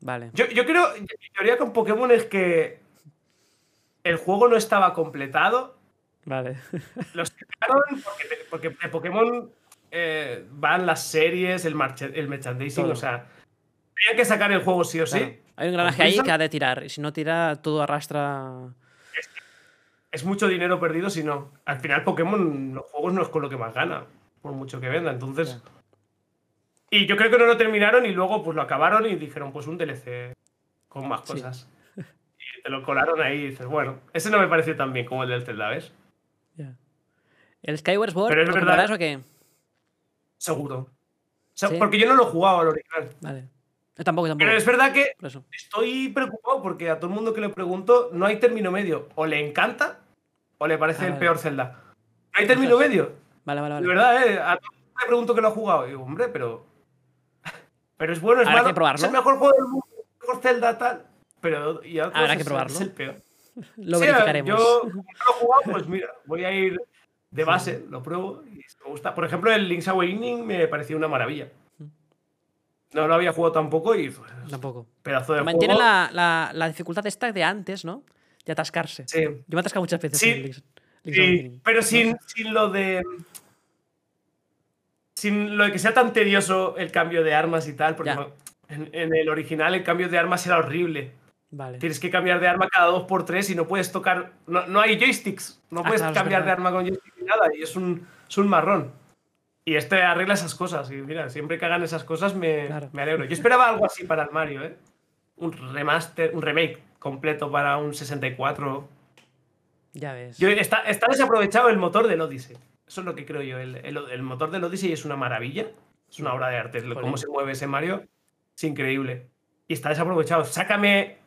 Vale. Yo, yo creo, mi teoría con Pokémon es que el juego no estaba completado. Vale. Lo sacaron porque, porque de Pokémon eh, van las series, el, marche- el merchandising, Todo. o sea, tenían que sacar el juego sí o sí. Hay un granaje ahí que ha de tirar. Y si no tira, todo arrastra. Es mucho dinero perdido si no. Al final Pokémon, los juegos no es con lo que más gana, por mucho que venda. Entonces... Y yo creo que no lo terminaron y luego pues lo acabaron y dijeron pues un DLC con más Sí. cosas. Y te lo colaron ahí y dices, bueno, ese no me pareció tan bien como el del Zelda, ¿ves? Ya. ¿El Skyward Sword Pero es lo verdad- o qué? Seguro. O sea, ¿Sí? Porque yo no lo he jugado al original. Vale. Yo tampoco, tampoco. Pero es verdad que estoy preocupado porque a todo el mundo que le pregunto no hay término medio. O le encanta o le parece Ah, el vale. peor Zelda. No hay término medio. Vale, vale, De vale. verdad, ¿eh? A todo el mundo le pregunto que lo ha jugado. Y digo, hombre, pero. Pero es bueno, es Habrá malo. que probarlo. Es el mejor juego del mundo, el mejor Zelda, tal. Pero. Y Habrá que es- probarlo. Es el peor. Lo verificaremos. Yo, como no lo he jugado, pues mira, voy a ir de base, lo pruebo y si me gusta. Por ejemplo, el Link's Awakening me pareció una maravilla. No lo había jugado tampoco y pues, Tampoco. pedazo de Mantiene juego. la, la, la dificultad esta de antes, ¿no? De atascarse. Sí, Yo me he atascado muchas veces Sí, en sí, pero sin, sin lo de. Sin lo de que sea tan tedioso el cambio de armas y tal, porque en, en el original el cambio de armas era horrible. Vale. Tienes que cambiar de arma cada dos por tres y no puedes tocar. No, no hay joysticks. No Ah, puedes claro, cambiar de arma con joystick ni nada. Y es un, es un marrón. Y este arregla esas cosas. Y mira, siempre que hagan esas cosas me, Claro. me alegro. Yo esperaba algo así para el Mario, ¿eh? Un remaster, un remake completo para un 64. Ya ves. Yo- está, está desaprovechado el motor del Odyssey. Eso es lo que creo yo. El, el- el motor del Odyssey es una maravilla. Es una obra de arte. Jolín. Cómo se mueve ese Mario es increíble. Y está desaprovechado. Sácame.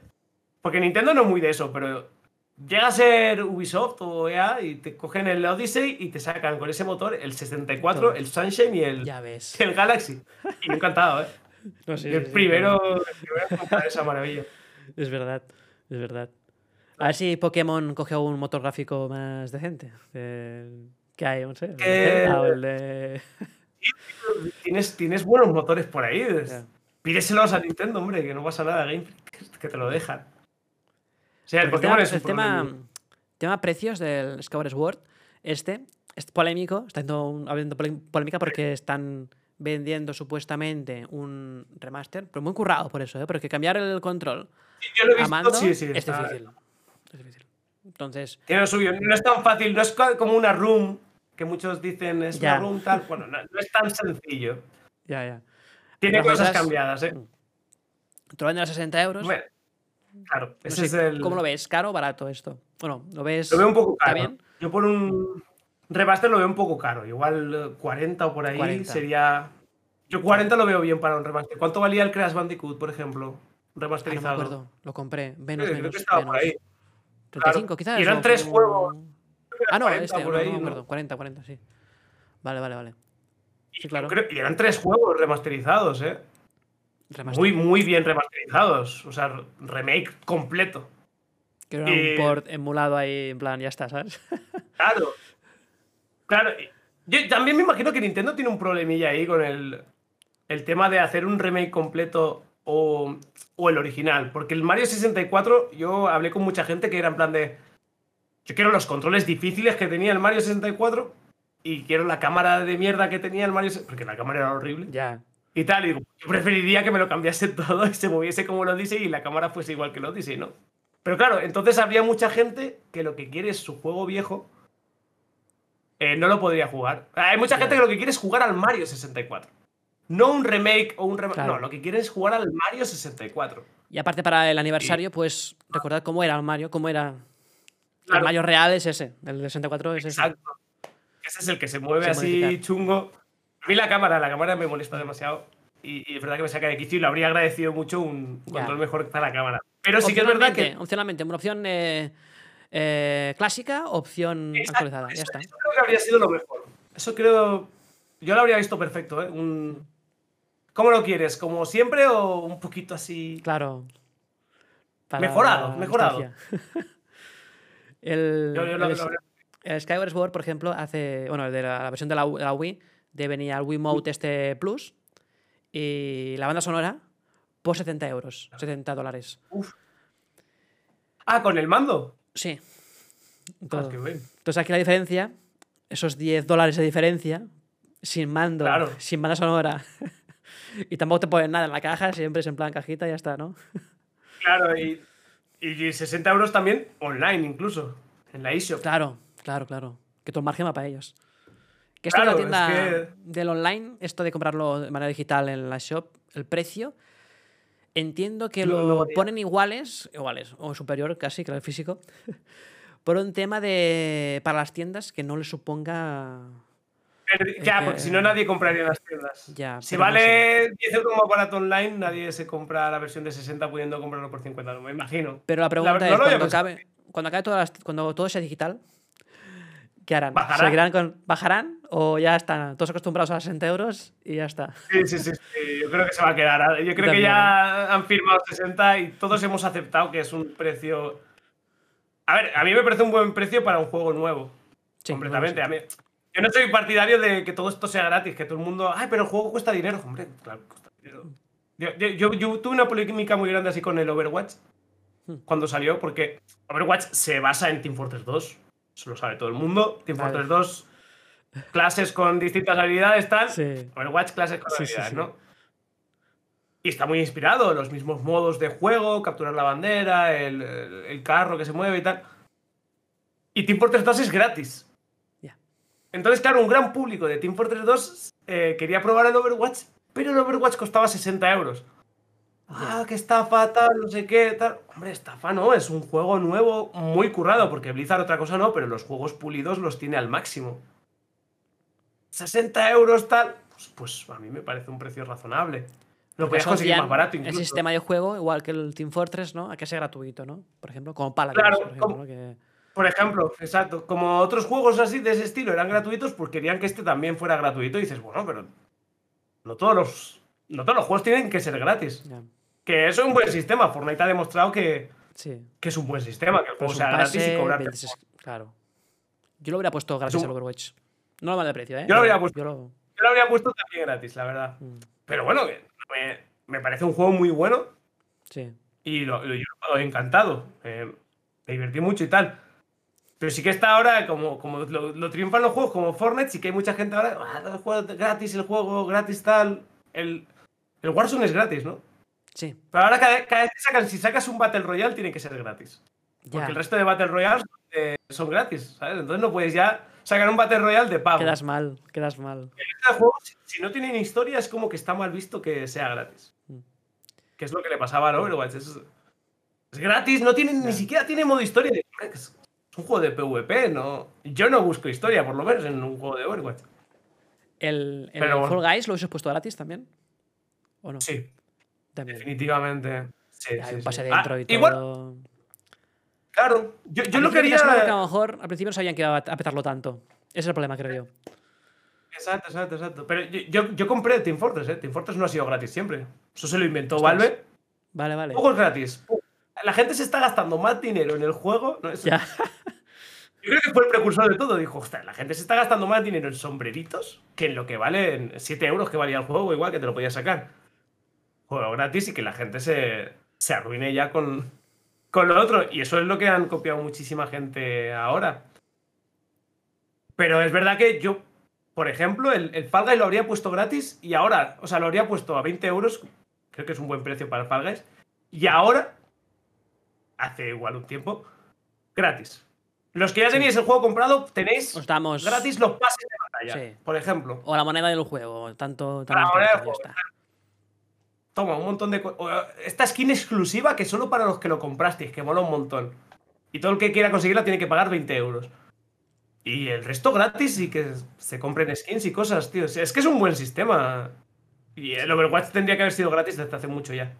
Porque Nintendo no es muy de eso, pero llega a ser Ubisoft o EA y te cogen el Odyssey y te sacan con ese motor el 64, Todo. el Sunshine y el, Ya ves. el Galaxy. Y yo encantado, ¿eh? No, sí, el sí, sí, primero, el primero en comprar esa maravilla. Es verdad, es verdad. A ver si Pokémon coge un motor gráfico más decente. que hay, no sé. el de. Tienes, tienes buenos motores por ahí. Ya. Pídeselos a Nintendo, hombre, que no pasa nada, Game que te lo dejan. El tema, es un el tema, precios del Skyward Sword, este, es polémico, está habiendo, polémica porque están vendiendo supuestamente un remaster, pero muy currado por eso, ¿eh? porque cambiar el control Yo lo he a visto, mando sí, sí, es difícil. Es difícil. Entonces, Tiene lo suyo. No es tan fácil, no es como una room, que muchos dicen es Ya. una room tal. Bueno, no, no es tan sencillo. ya, ya. Tiene cosas cosas- cambiadas, ¿eh? Te lo venden a 60 euros. Bueno, claro, No ese sé, es el. ¿Cómo lo ves? ¿Caro o barato esto? Bueno, lo ves. Lo veo un poco ¿Está caro. bien? Yo por un remaster lo veo un poco caro. Igual eh, 40 o por ahí 40. sería. Yo 40 lo veo bien para un remaster. ¿Cuánto valía el Crash Bandicoot, por ejemplo? Ah, no me remasterizado. acuerdo. Lo compré. Menos, Sí, creo que estaba por ahí. 35 quizás. Y eran tres juegos. Ah, no, 40 este, por no, ahí, no me ¿no? acuerdo. 40, 40, sí. Vale, vale, vale. Sí, claro. creo- y eran tres juegos remasterizados, ¿eh? Muy, muy bien remasterizados. O sea, remake completo. Que era un port emulado ahí, en plan, ya está, ¿sabes? Claro. Claro. Yo también me imagino que Nintendo tiene un problemilla ahí con el, el tema de hacer un remake completo o, o el original. Porque el Mario 64, yo hablé con mucha gente que era en plan de. Yo quiero los controles difíciles que tenía el Mario 64 y quiero la cámara de mierda que tenía el Mario. Porque la cámara era horrible. ya. Y tal, y digo, yo preferiría que me lo cambiase todo y se moviese como el Odyssey y la cámara fuese igual que el Odyssey, ¿no? Pero claro, entonces habría mucha gente que lo que quiere es su juego viejo. eh, no lo podría jugar. Hay mucha gente que lo que quiere es jugar al Mario 64. No un remake o un remake. Claro. No, lo que quiere es jugar al Mario 64. Y aparte para el aniversario, pues recordad cómo era el Mario, cómo era. El Claro. Mario real es ese, el de 64 es ese. Exacto. Ese es el que se mueve así modificar. chungo. A mí la cámara, la cámara me molesta demasiado. Y, y es verdad que me saca de quicio y le habría agradecido mucho un Ya. control mejor para la cámara. Pero sí que es verdad que. Opcionalmente, una opción eh, eh, clásica, opción Exacto, actualizada. Ya eso, está. eso creo que habría sido lo mejor. Eso creo. Yo lo habría visto perfecto, ¿eh? Un... ¿Cómo lo quieres? ¿Como siempre o un poquito así? Claro. Mejorado, mejorado. el, Yo- yo lo- el- lo- el Skyward Sword, por ejemplo, hace. Bueno, el de la, la versión de la, de la Wii, de venía el Wiimote este Plus. Y la banda sonora por 70 euros, 70 dólares. Uf. Ah, con el mando. Sí. Ah, qué. Entonces aquí la diferencia, esos 10 dólares de diferencia, sin mando, Claro. sin banda sonora. y tampoco te ponen nada en la caja, siempre es en plan cajita y ya está, ¿no? Claro, y, y 60 euros también online, incluso. En la eShop. Claro, claro, claro. Que todo el margen va para ellos. Que esto Claro, de la tienda es que- del online, esto de comprarlo de manera digital en la shop, el precio, entiendo que Lo- ponen iguales, iguales, o superior casi que el físico, por un tema de. para las tiendas que no les suponga. Pero- ya, que- porque si no nadie compraría las tiendas. Ya, Si pero no vale 10 euros más barato online, nadie se compra la versión de 60 pudiendo comprarlo por 50, no me imagino. Pero la pregunta es, cuando acabe, cuando acabe todas las- cuando todo sea digital, ¿qué harán? ¿Bajará? ¿Seguirán con, ¿Bajarán o ya están todos acostumbrados a 60 euros y ya está? Sí, sí, sí, sí, Yo creo que se va a quedar. Yo creo que ya han firmado 60 y todos hemos aceptado que es un precio. A ver, a mí me parece un buen precio para un juego nuevo. Sí, completamente. bueno, A mí- yo no soy partidario de que todo esto sea gratis, que todo el mundo. Ay, pero el juego cuesta dinero. Hombre, claro, cuesta dinero. Yo, yo- yo- yo tuve una polémica muy grande así con el Overwatch Hmm. cuando salió, porque Overwatch se basa en Team Fortress 2. Eso lo sabe todo el mundo. Team Vale. Fortress 2, clases con distintas habilidades, tal. Sí. Overwatch, clases con Sí, habilidades, sí. ¿no? Y está muy inspirado, los mismos modos de juego, capturar la bandera, el, carro que se mueve y tal. Y Team Fortress 2 es gratis. Ya. Entonces, claro, un gran público de Team Fortress 2 eh, quería probar el Overwatch, pero el Overwatch costaba 60 euros. Ah, que estafa, tal, no sé qué, tal. Hombre, estafa no, es un juego nuevo, muy currado, porque Blizzard otra cosa no, pero los juegos pulidos los tiene al máximo. 60 euros, tal, pues, pues a mí me parece un precio razonable. Lo podías conseguir más barato El incluso. sistema de juego, igual que el Team Fortress, ¿no? A que sea gratuito, ¿no? Por ejemplo, como Paladins, Claro, por ejemplo, como- ¿no? Que- Por ejemplo, exacto. Como otros juegos así de ese estilo eran gratuitos, pues querían que este también fuera gratuito. Y dices, bueno, pero no todos los, no todos los juegos tienen que ser gratis. ya, Que eso es un buen sistema. Fortnite ha demostrado que, Sí. que es un buen sistema, que el juego sea gratis y cobrarte. 26 Claro. Yo lo hubiera puesto gratis un- al Overwatch. No lo mal de precio, ¿eh? Yo lo habría puesto. Yo lo- Yo lo habría puesto también gratis, la verdad. Mm, Pero bueno, me, me parece un juego muy bueno Sí. y lo, lo- yo lo he encantado. Eh, me divertí mucho y tal. Pero sí que está ahora, como, como lo, lo triunfan los juegos como Fortnite, sí que hay mucha gente ahora, "Ah, el juego gratis, el juego gratis tal. El, el Warzone es gratis, ¿no? Sí. Pero ahora cada, cada vez que sacan, si sacas un Battle Royale, tiene que ser gratis. Porque Ya. el resto de Battle Royales eh, son gratis, ¿sabes? Entonces no puedes ya sacar un Battle Royale de pago. Quedas mal, quedas mal. Este juego, si, si no tienen historia, es como que está mal visto que sea gratis. Mm. Que es lo que le pasaba al Overwatch. Es, es gratis, no tiene, ni siquiera tiene modo historia. Es un juego de PvP, ¿no? Yo no busco historia, por lo menos, en un juego de Overwatch. ¿El, el. Fall Guys lo hubiese puesto gratis también? ¿O no? Sí, También. definitivamente. Sí, Hay sí, un sí. pase Ah, igual, claro. Yo, yo lo quería. porque a lo mejor al principio no sabían que iba a petarlo tanto. Ese es el problema, creo yo. Exacto, exacto, exacto. Pero yo, yo, yo compré Team Fortress, ¿eh? Team Fortress no ha sido gratis siempre. Eso se lo inventó Ostras. Valve. Vale, vale. Juegos gratis. La gente se está gastando más dinero en el juego. Ya. Yo creo que fue el precursor de todo. Dijo, ostras, la gente se está gastando más dinero en sombreritos que en lo que valen 7 euros que valía el juego, igual que te lo podías sacar. Juego gratis y que la gente se, se arruine ya con, con lo otro. Y eso es lo que han copiado muchísima gente ahora. Pero es verdad que yo, por ejemplo, el, el Fall Guys lo habría puesto gratis y ahora, o sea, lo habría puesto a 20 euros. Creo que es un buen precio para el Fall Guys. Y ahora, hace igual un tiempo, gratis. Los que ya tenéis el juego comprado, tenéis Os damos. gratis los pases de batalla. Sí. Por ejemplo. O la moneda del juego. Tanto. La tanto moneda del ya juego, está. Toma, un montón de. Esta skin exclusiva que solo para los que lo comprasteis, que mola un montón. Y todo el que quiera conseguirla tiene que pagar 20 euros. Y el resto gratis y que se compren skins y cosas, tío. O sea, Es que es un buen sistema. Y el Overwatch tendría que haber sido gratis desde hace mucho ya.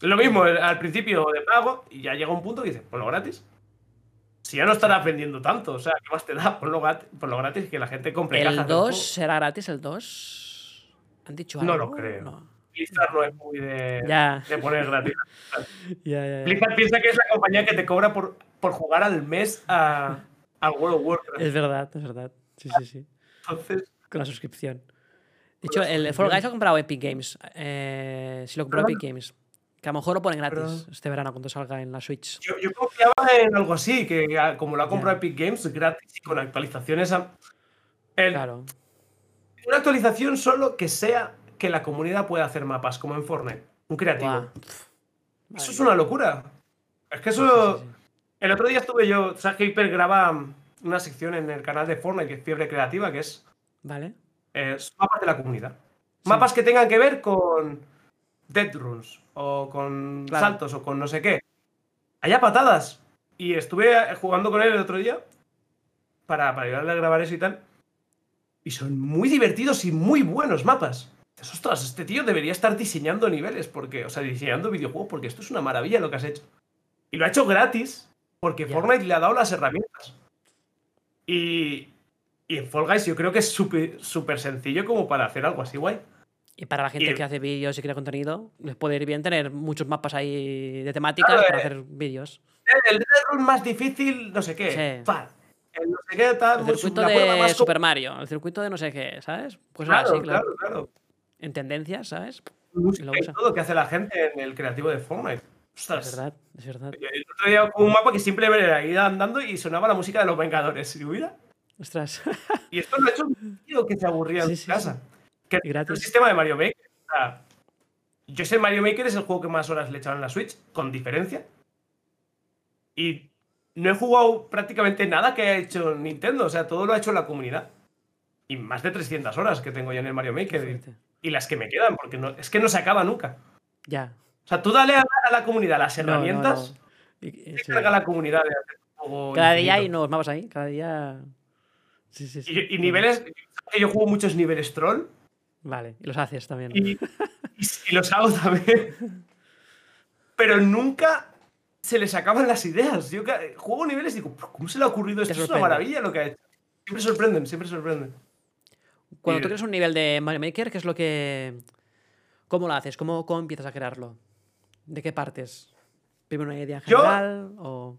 Lo mismo, al principio de pago, y ya llega un punto que dices, ponlo gratis. Si ya no estarás vendiendo tanto, o sea, ¿qué más te da? Ponlo, ponlo gratis y que la gente compre ¿El cajas del 2 juego. será gratis? ¿El 2? ¿Han dicho algo? No lo creo. No. Blizzard no es muy de, poner gratis. Blizzard piensa que es la compañía que te cobra por, por jugar al mes a, al World of Warcraft. Es verdad, es verdad. Sí, sí, sí. Entonces, Con la suscripción. De hecho, el Fall Guys lo ha comprado Epic Games. Eh, si lo compró. Epic Games. Que a lo mejor lo ponen gratis este verano cuando salga en la Switch. yo, yo confiaba en algo así, que ah, como lo ha comprado Epic Games, gratis y con actualizaciones. a- el- Claro. Una actualización solo que sea que la comunidad pueda hacer mapas, como en Fortnite. Un creativo. Eso es una locura. Es que eso. sí, sí. El otro día estuve yo. ¿Sabes que Hyper graba una sección en el canal de Fortnite que es Fiebre Creativa, que es Vale. eh, mapas de la comunidad. Mapas que tengan que ver con dead runs o con Claro. saltos o con no sé qué. Allá patadas. Y estuve eh, jugando con él el otro día para, para ayudarle a grabar eso y tal. Y son muy divertidos y muy buenos mapas. Dices, ostras, este tío debería estar diseñando niveles, porque, o sea, diseñando videojuegos, porque esto es una maravilla lo que has hecho. Y lo ha hecho gratis, porque. Fortnite le ha dado las herramientas. Y, y en Fall Guys yo creo que es súper sencillo como para hacer algo así guay. Y para la gente Y- que hace vídeos y crea contenido, les puede ir bien tener muchos mapas ahí de temáticas Claro, para eh. hacer vídeos. El Run más difícil, no sé qué. Sí. El no sé qué, tal. El pues, circuito de más Super Mario, el circuito de no sé qué, ¿sabes? Pues Claro, así, claro. claro, claro. En tendencias, ¿sabes? Lo usa. todo que hace la gente en el creativo de Fortnite. Ostras. Es verdad, es verdad. El otro día un mapa que simplemente era ir andando y sonaba la música de los Vengadores. Y, mira, Ostras. y esto lo ha hecho un tío que se aburría Sí, en sí, su casa. Que Y es el sistema de Mario Maker. O sea, yo sé Mario Maker es el juego que más horas le echaron en la Switch, con diferencia. Y no he jugado prácticamente nada que haya hecho Nintendo. O sea, todo lo ha hecho la comunidad. Y más de 300 horas que tengo ya en el Mario Maker. Y, las que me quedan, porque no, es que no se acaba nunca. Ya. O sea, tú dale a, a la comunidad las no, herramientas. no. Y- y- Se sí. carga la comunidad de hacer un juego Cada día hay nuevos mapas ahí, cada día. Sí, sí, sí. Y, y niveles. Yo juego muchos niveles troll Vale, y los haces también. y, los hago también. Pero nunca se les acaban las ideas. Yo juego niveles y digo, "¿Pero ¿cómo se le ha ocurrido esto? Es una maravilla lo que ha hecho. Siempre sorprenden, siempre sorprenden. Cuando y- tú creas un nivel de Mario Maker, ¿qué es lo que. ¿Cómo lo haces? ¿Cómo, cómo empiezas a crearlo? ¿De qué partes? ¿Primero una idea en Yo- general? O...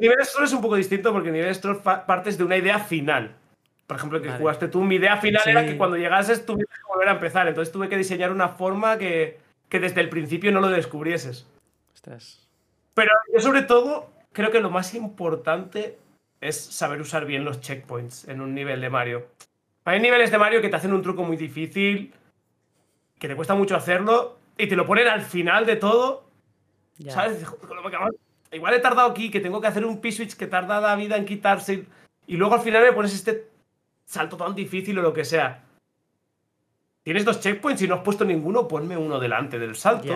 Niveles troll es un poco distinto porque niveles troll fa- partes de una idea final. Por ejemplo, que Vale. jugaste tú, mi idea final era que cuando llegases tuvieras que volver a empezar. Entonces tuve que diseñar una forma que, que desde el principio no lo descubrieses. Ostras. Pero yo sobre todo creo que lo más importante es saber usar bien los checkpoints en un nivel de Mario. Hay niveles de Mario que te hacen un truco muy difícil, que te cuesta mucho hacerlo, y te lo ponen al final de todo, Ya. ¿sabes? Dices, "Joder, lo que acabo- Igual he tardado aquí, que tengo que hacer un P-Switch que tarda la vida en quitarse, y- luego al final me pones este salto tan difícil o lo que sea. Tienes dos checkpoints y no has puesto ninguno, ponme uno delante del salto.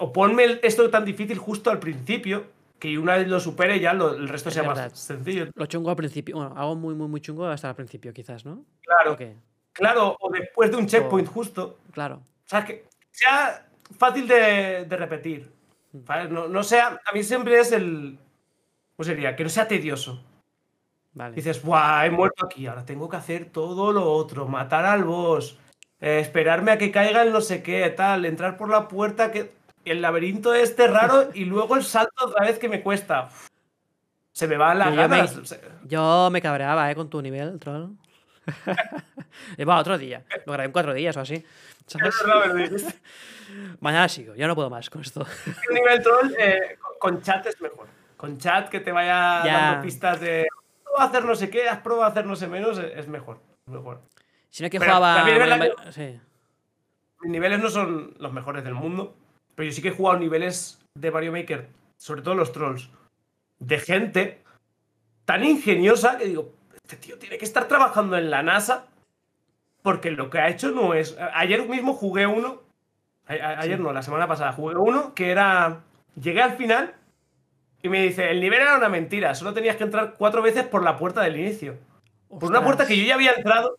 O ponme esto tan difícil justo al principio, que una vez lo supere ya lo- el resto Es sea verdad. más sencillo. Lo chungo al principio. Bueno, algo muy, muy, muy chungo hasta al principio, quizás, ¿no? Claro, ¿O qué? claro, o después de un checkpoint O- justo. Claro. O sea, que sea fácil de, de repetir. ¿vale? No, no sea, a mí siempre es el. ¿Cómo sería? Que no sea tedioso. Vale. Dices, ¡buah! He muerto aquí, ahora tengo que hacer todo lo otro, matar al boss, eh, esperarme a que caiga el no sé qué, tal, entrar por la puerta, que el laberinto este raro y luego el salto otra vez que me cuesta. Se me van las Yo me- ganas. Yo me cabreaba, ¿eh? Con tu nivel, troll. Eh, va, otro día. Lo grabé en cuatro días o así. ¿sabes? Mañana sigo, ya no puedo más con esto. Nivel troll eh, con- chat es mejor. Con chat que te vaya Ya. dando pistas de "Prueba a hacer no sé qué, has probado a hacer no sé menos, es es mejor. mejor. Si no es que Pero jugaba. Sí. Mis niveles no son los mejores del mundo, pero yo sí que he jugado niveles de Mario Maker, sobre todo los trolls, de gente tan ingeniosa que digo, este tío tiene que estar trabajando en la NASA porque lo que ha hecho no es... Ayer mismo jugué uno, a- ayer Sí. no, la semana pasada jugué uno que era... Llegué al final y me dice, el nivel era una mentira, solo tenías que entrar cuatro veces por la puerta del inicio. Por una puerta que yo ya había entrado.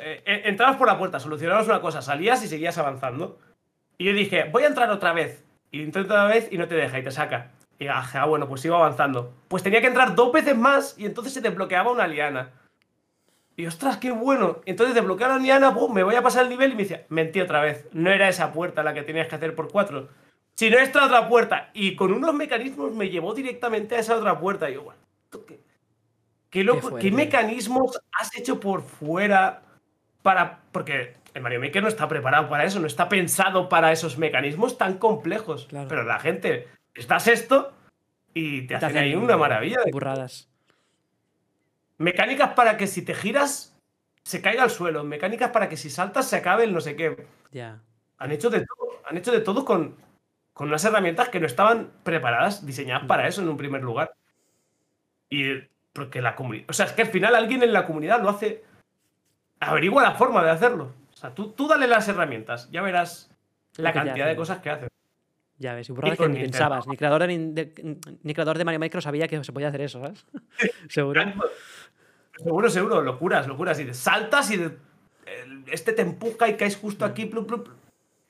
Eh, eh, Entrabas por la puerta, solucionabas una cosa, salías y seguías avanzando. Y yo dije, voy a entrar otra vez. Y intento otra vez y no te deja y te saca. Y ah, ah, bueno, pues sigo avanzando. Pues tenía que entrar dos veces más y entonces se desbloqueaba una liana. Y ostras, qué bueno. Entonces desbloqueé la liana, pum, me voy a pasar el nivel y me decía, mentí otra vez. No era esa puerta la que tenías que hacer por cuatro. Sino esta otra puerta. Y con unos mecanismos me llevó directamente a esa otra puerta. Y yo, bueno, ¿esto qué? ¿Qué, loco- fuerte. ¿Qué mecanismos has hecho por fuera para. Porque el Mario Maker no está preparado para eso, no está pensado para esos mecanismos tan complejos. Claro. Pero la gente, estás esto y te hacen hacen ahí una maravilla. de- Burradas. Mecánicas para que si te giras se caiga al suelo, mecánicas para que si saltas se acabe el no sé qué. Ya. Han hecho de todo, han hecho de todo con, con unas herramientas que no estaban preparadas, diseñadas para eso en un primer lugar. Y porque la comunidad. O sea, es que al final alguien en la comunidad lo hace. Averigua la forma de hacerlo. Sea, tú, tú dale las herramientas, ya verás la cantidad de cosas que hacen. Ya ves, y burradas que ni pensabas. Ni creador, de, de- ni creador de Mario Maker sabía que se podía hacer eso, ¿sabes? Seguro. Seguro, seguro, locuras, locuras. Y saltas y de- este te empuja y caes justo aquí,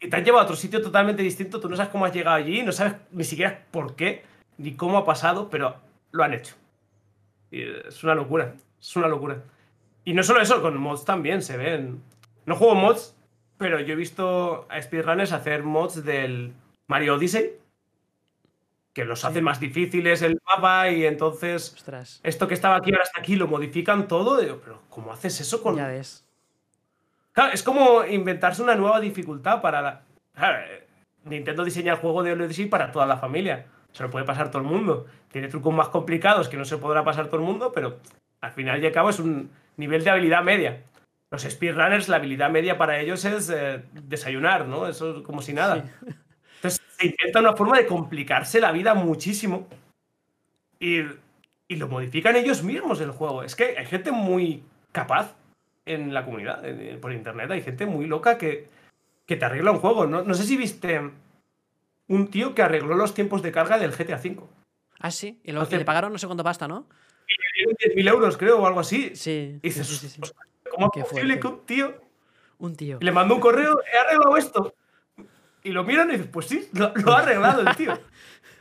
y te han llevado a otro sitio totalmente distinto. Tú no sabes cómo has llegado allí, no sabes ni siquiera por qué, ni cómo ha pasado, pero lo han hecho. Y es una locura, es una locura. Y no solo eso, con mods también se ven. No juego mods, pero yo he visto a speedrunners hacer mods del Mario Odyssey, que los hacen más difíciles el mapa y entonces Ostras. esto que estaba aquí ahora está aquí, lo modifican todo. Digo, pero ¿cómo haces eso con.? Ya ves. Claro, es como inventarse una nueva dificultad para la. Claro, eh, Nintendo diseña el juego de Odyssey para toda la familia. Se lo puede pasar todo el mundo. Tiene trucos más complicados que no se podrá pasar todo el mundo, pero al final y al cabo es un nivel de habilidad media. Los speedrunners, la habilidad media para ellos es eh, desayunar, ¿no? Eso es como si nada. Entonces se inventa una forma de complicarse la vida muchísimo. Y, y lo modifican ellos mismos el juego. Es que hay gente muy capaz en la comunidad, en- por internet. Hay gente muy loca que, que te arregla un juego. No, no sé si viste un tío que arregló los tiempos de carga del GTA V. Ah, sí. Y, lo- y Hace- le pagaron no sé cuánto pasta, ¿no? Y le dieron 10.000 euros, creo, o algo así. Sí. Y dices, sí, sí, sí. "Ostras, ¿cómo Qué es posible fuerte. que un tío Un tío. le mandó un correo, he arreglado esto? Y lo miran y dices, pues sí, lo, lo ha arreglado el tío.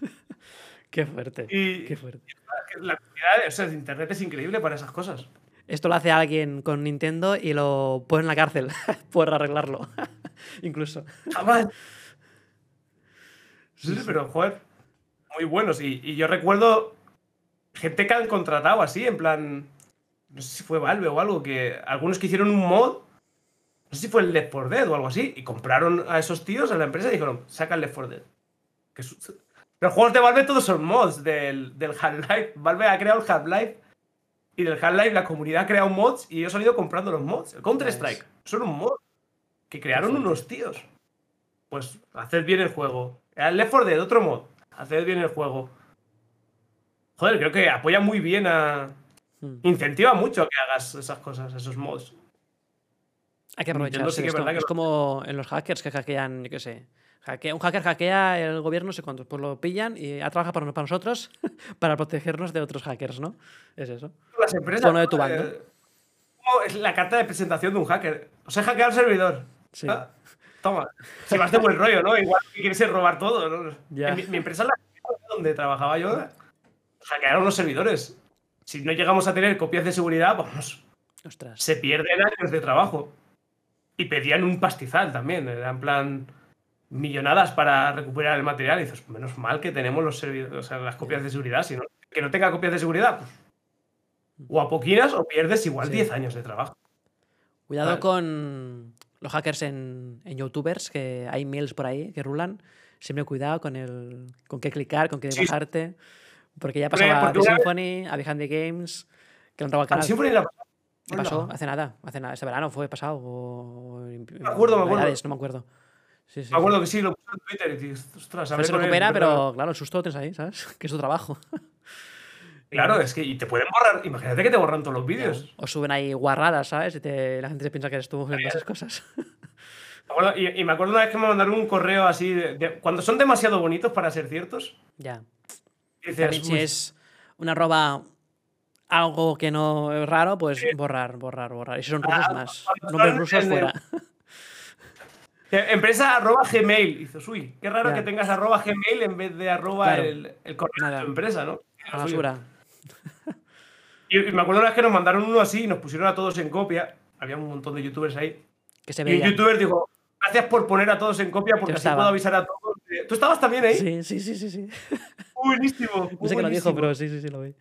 Qué fuerte. Y- Qué fuerte. La comunidad, o sea, de internet es increíble para esas cosas. Esto lo hace alguien con Nintendo y lo pone en la cárcel por arreglarlo. Incluso. Jamás. Sí, sí, pero joder, muy buenos. Y, y yo recuerdo gente que han contratado así, en plan, no sé si fue Valve o algo, que algunos que hicieron un mod, no sé si fue el Left 4 Dead o algo así, y compraron a esos tíos a la empresa y dijeron, saca el Left 4 Dead. Que Los juegos de Valve todos son mods del, del Half-Life. Valve ha creado el Half-Life y del Half-Life la comunidad ha creado mods y ellos han ido comprando los mods. El Counter-Strike son un mod que crearon unos tíos. Pues haced bien el juego. El Left 4 Dead, otro mod. Haced bien el juego. Joder, creo que apoya muy bien a. Hmm. Incentiva mucho que hagas esas cosas, esos mods. Hay que sí de que es como en los hackers que hackean, yo qué sé. Hackea, un hacker hackea el gobierno, no sé cuántos, pues lo pillan y ha trabajado para, para nosotros para protegernos de otros hackers, ¿no? Es eso. Las empresas. De ¿no? tu bando. Eh, como es la carta de presentación de un hacker. O sea, hackear el servidor. Sí. Ah, toma. Si vas de buen rollo, ¿no? Igual que quieres es robar todo. ¿no? Ya. En Mi, mi empresa, la donde trabajaba yo, hackearon los servidores. Si no llegamos a tener copias de seguridad, vamos, Ostras. se pierden años de trabajo. Y pedían un pastizal también. Era en plan millonadas para recuperar el material. Y dices, menos mal que tenemos los o sea, las copias de seguridad. Si no, que no tenga copias de seguridad, pues. O a poquinas o pierdes igual Sí. 10 años de trabajo. Cuidado Vale. con los hackers en, en youtubers, que hay mails por ahí que rulan. Siempre cuidado con el con qué clicar, con qué Sí. bajarte. Porque ya pasaba vez- Symphony, a Behind the Games, que robado el Al canal. Symphony la- ¿Qué pasó? Hace nada, hace nada. Este verano fue pasado. O... Me acuerdo, me acuerdo. No me acuerdo. Sí, sí, Me acuerdo sí. que sí, lo puse en Twitter y dices, ostras, A ver se con él, recupera, pero- claro, el susto lo tienes ahí, ¿sabes? Que es tu trabajo. Claro, es que y te pueden borrar. Imagínate que te borran todos los vídeos. O suben ahí guarradas, ¿sabes? Y te- la gente se piensa que eres tú en esas cosas. Y, y me acuerdo una vez que me mandaron un correo así, de- de- cuando son demasiado bonitos para ser ciertos, ya. Dices, si "Uy, es una arroba algo que no es raro, pues borrar, borrar, borrar. Y si son rusos, Ah, más. cuando Nombres rusos fuera. eh, empresa arroba Gmail. Y dices, uy, qué raro que tengas arroba Gmail en vez de arroba Claro. el, el correo Nada. de tu empresa, ¿no? La basura. Y, y me acuerdo una vez que nos mandaron uno así y nos pusieron a todos en copia. Había un montón de youtubers ahí. Que se Y un youtuber dijo, gracias por poner a todos en copia porque así puedo avisar a todos. de-". ¿Tú estabas también ahí? Sí, sí, sí, sí, sí. Buenísimo. No sé qué lo dijo, pero sí, sí, sí lo vi.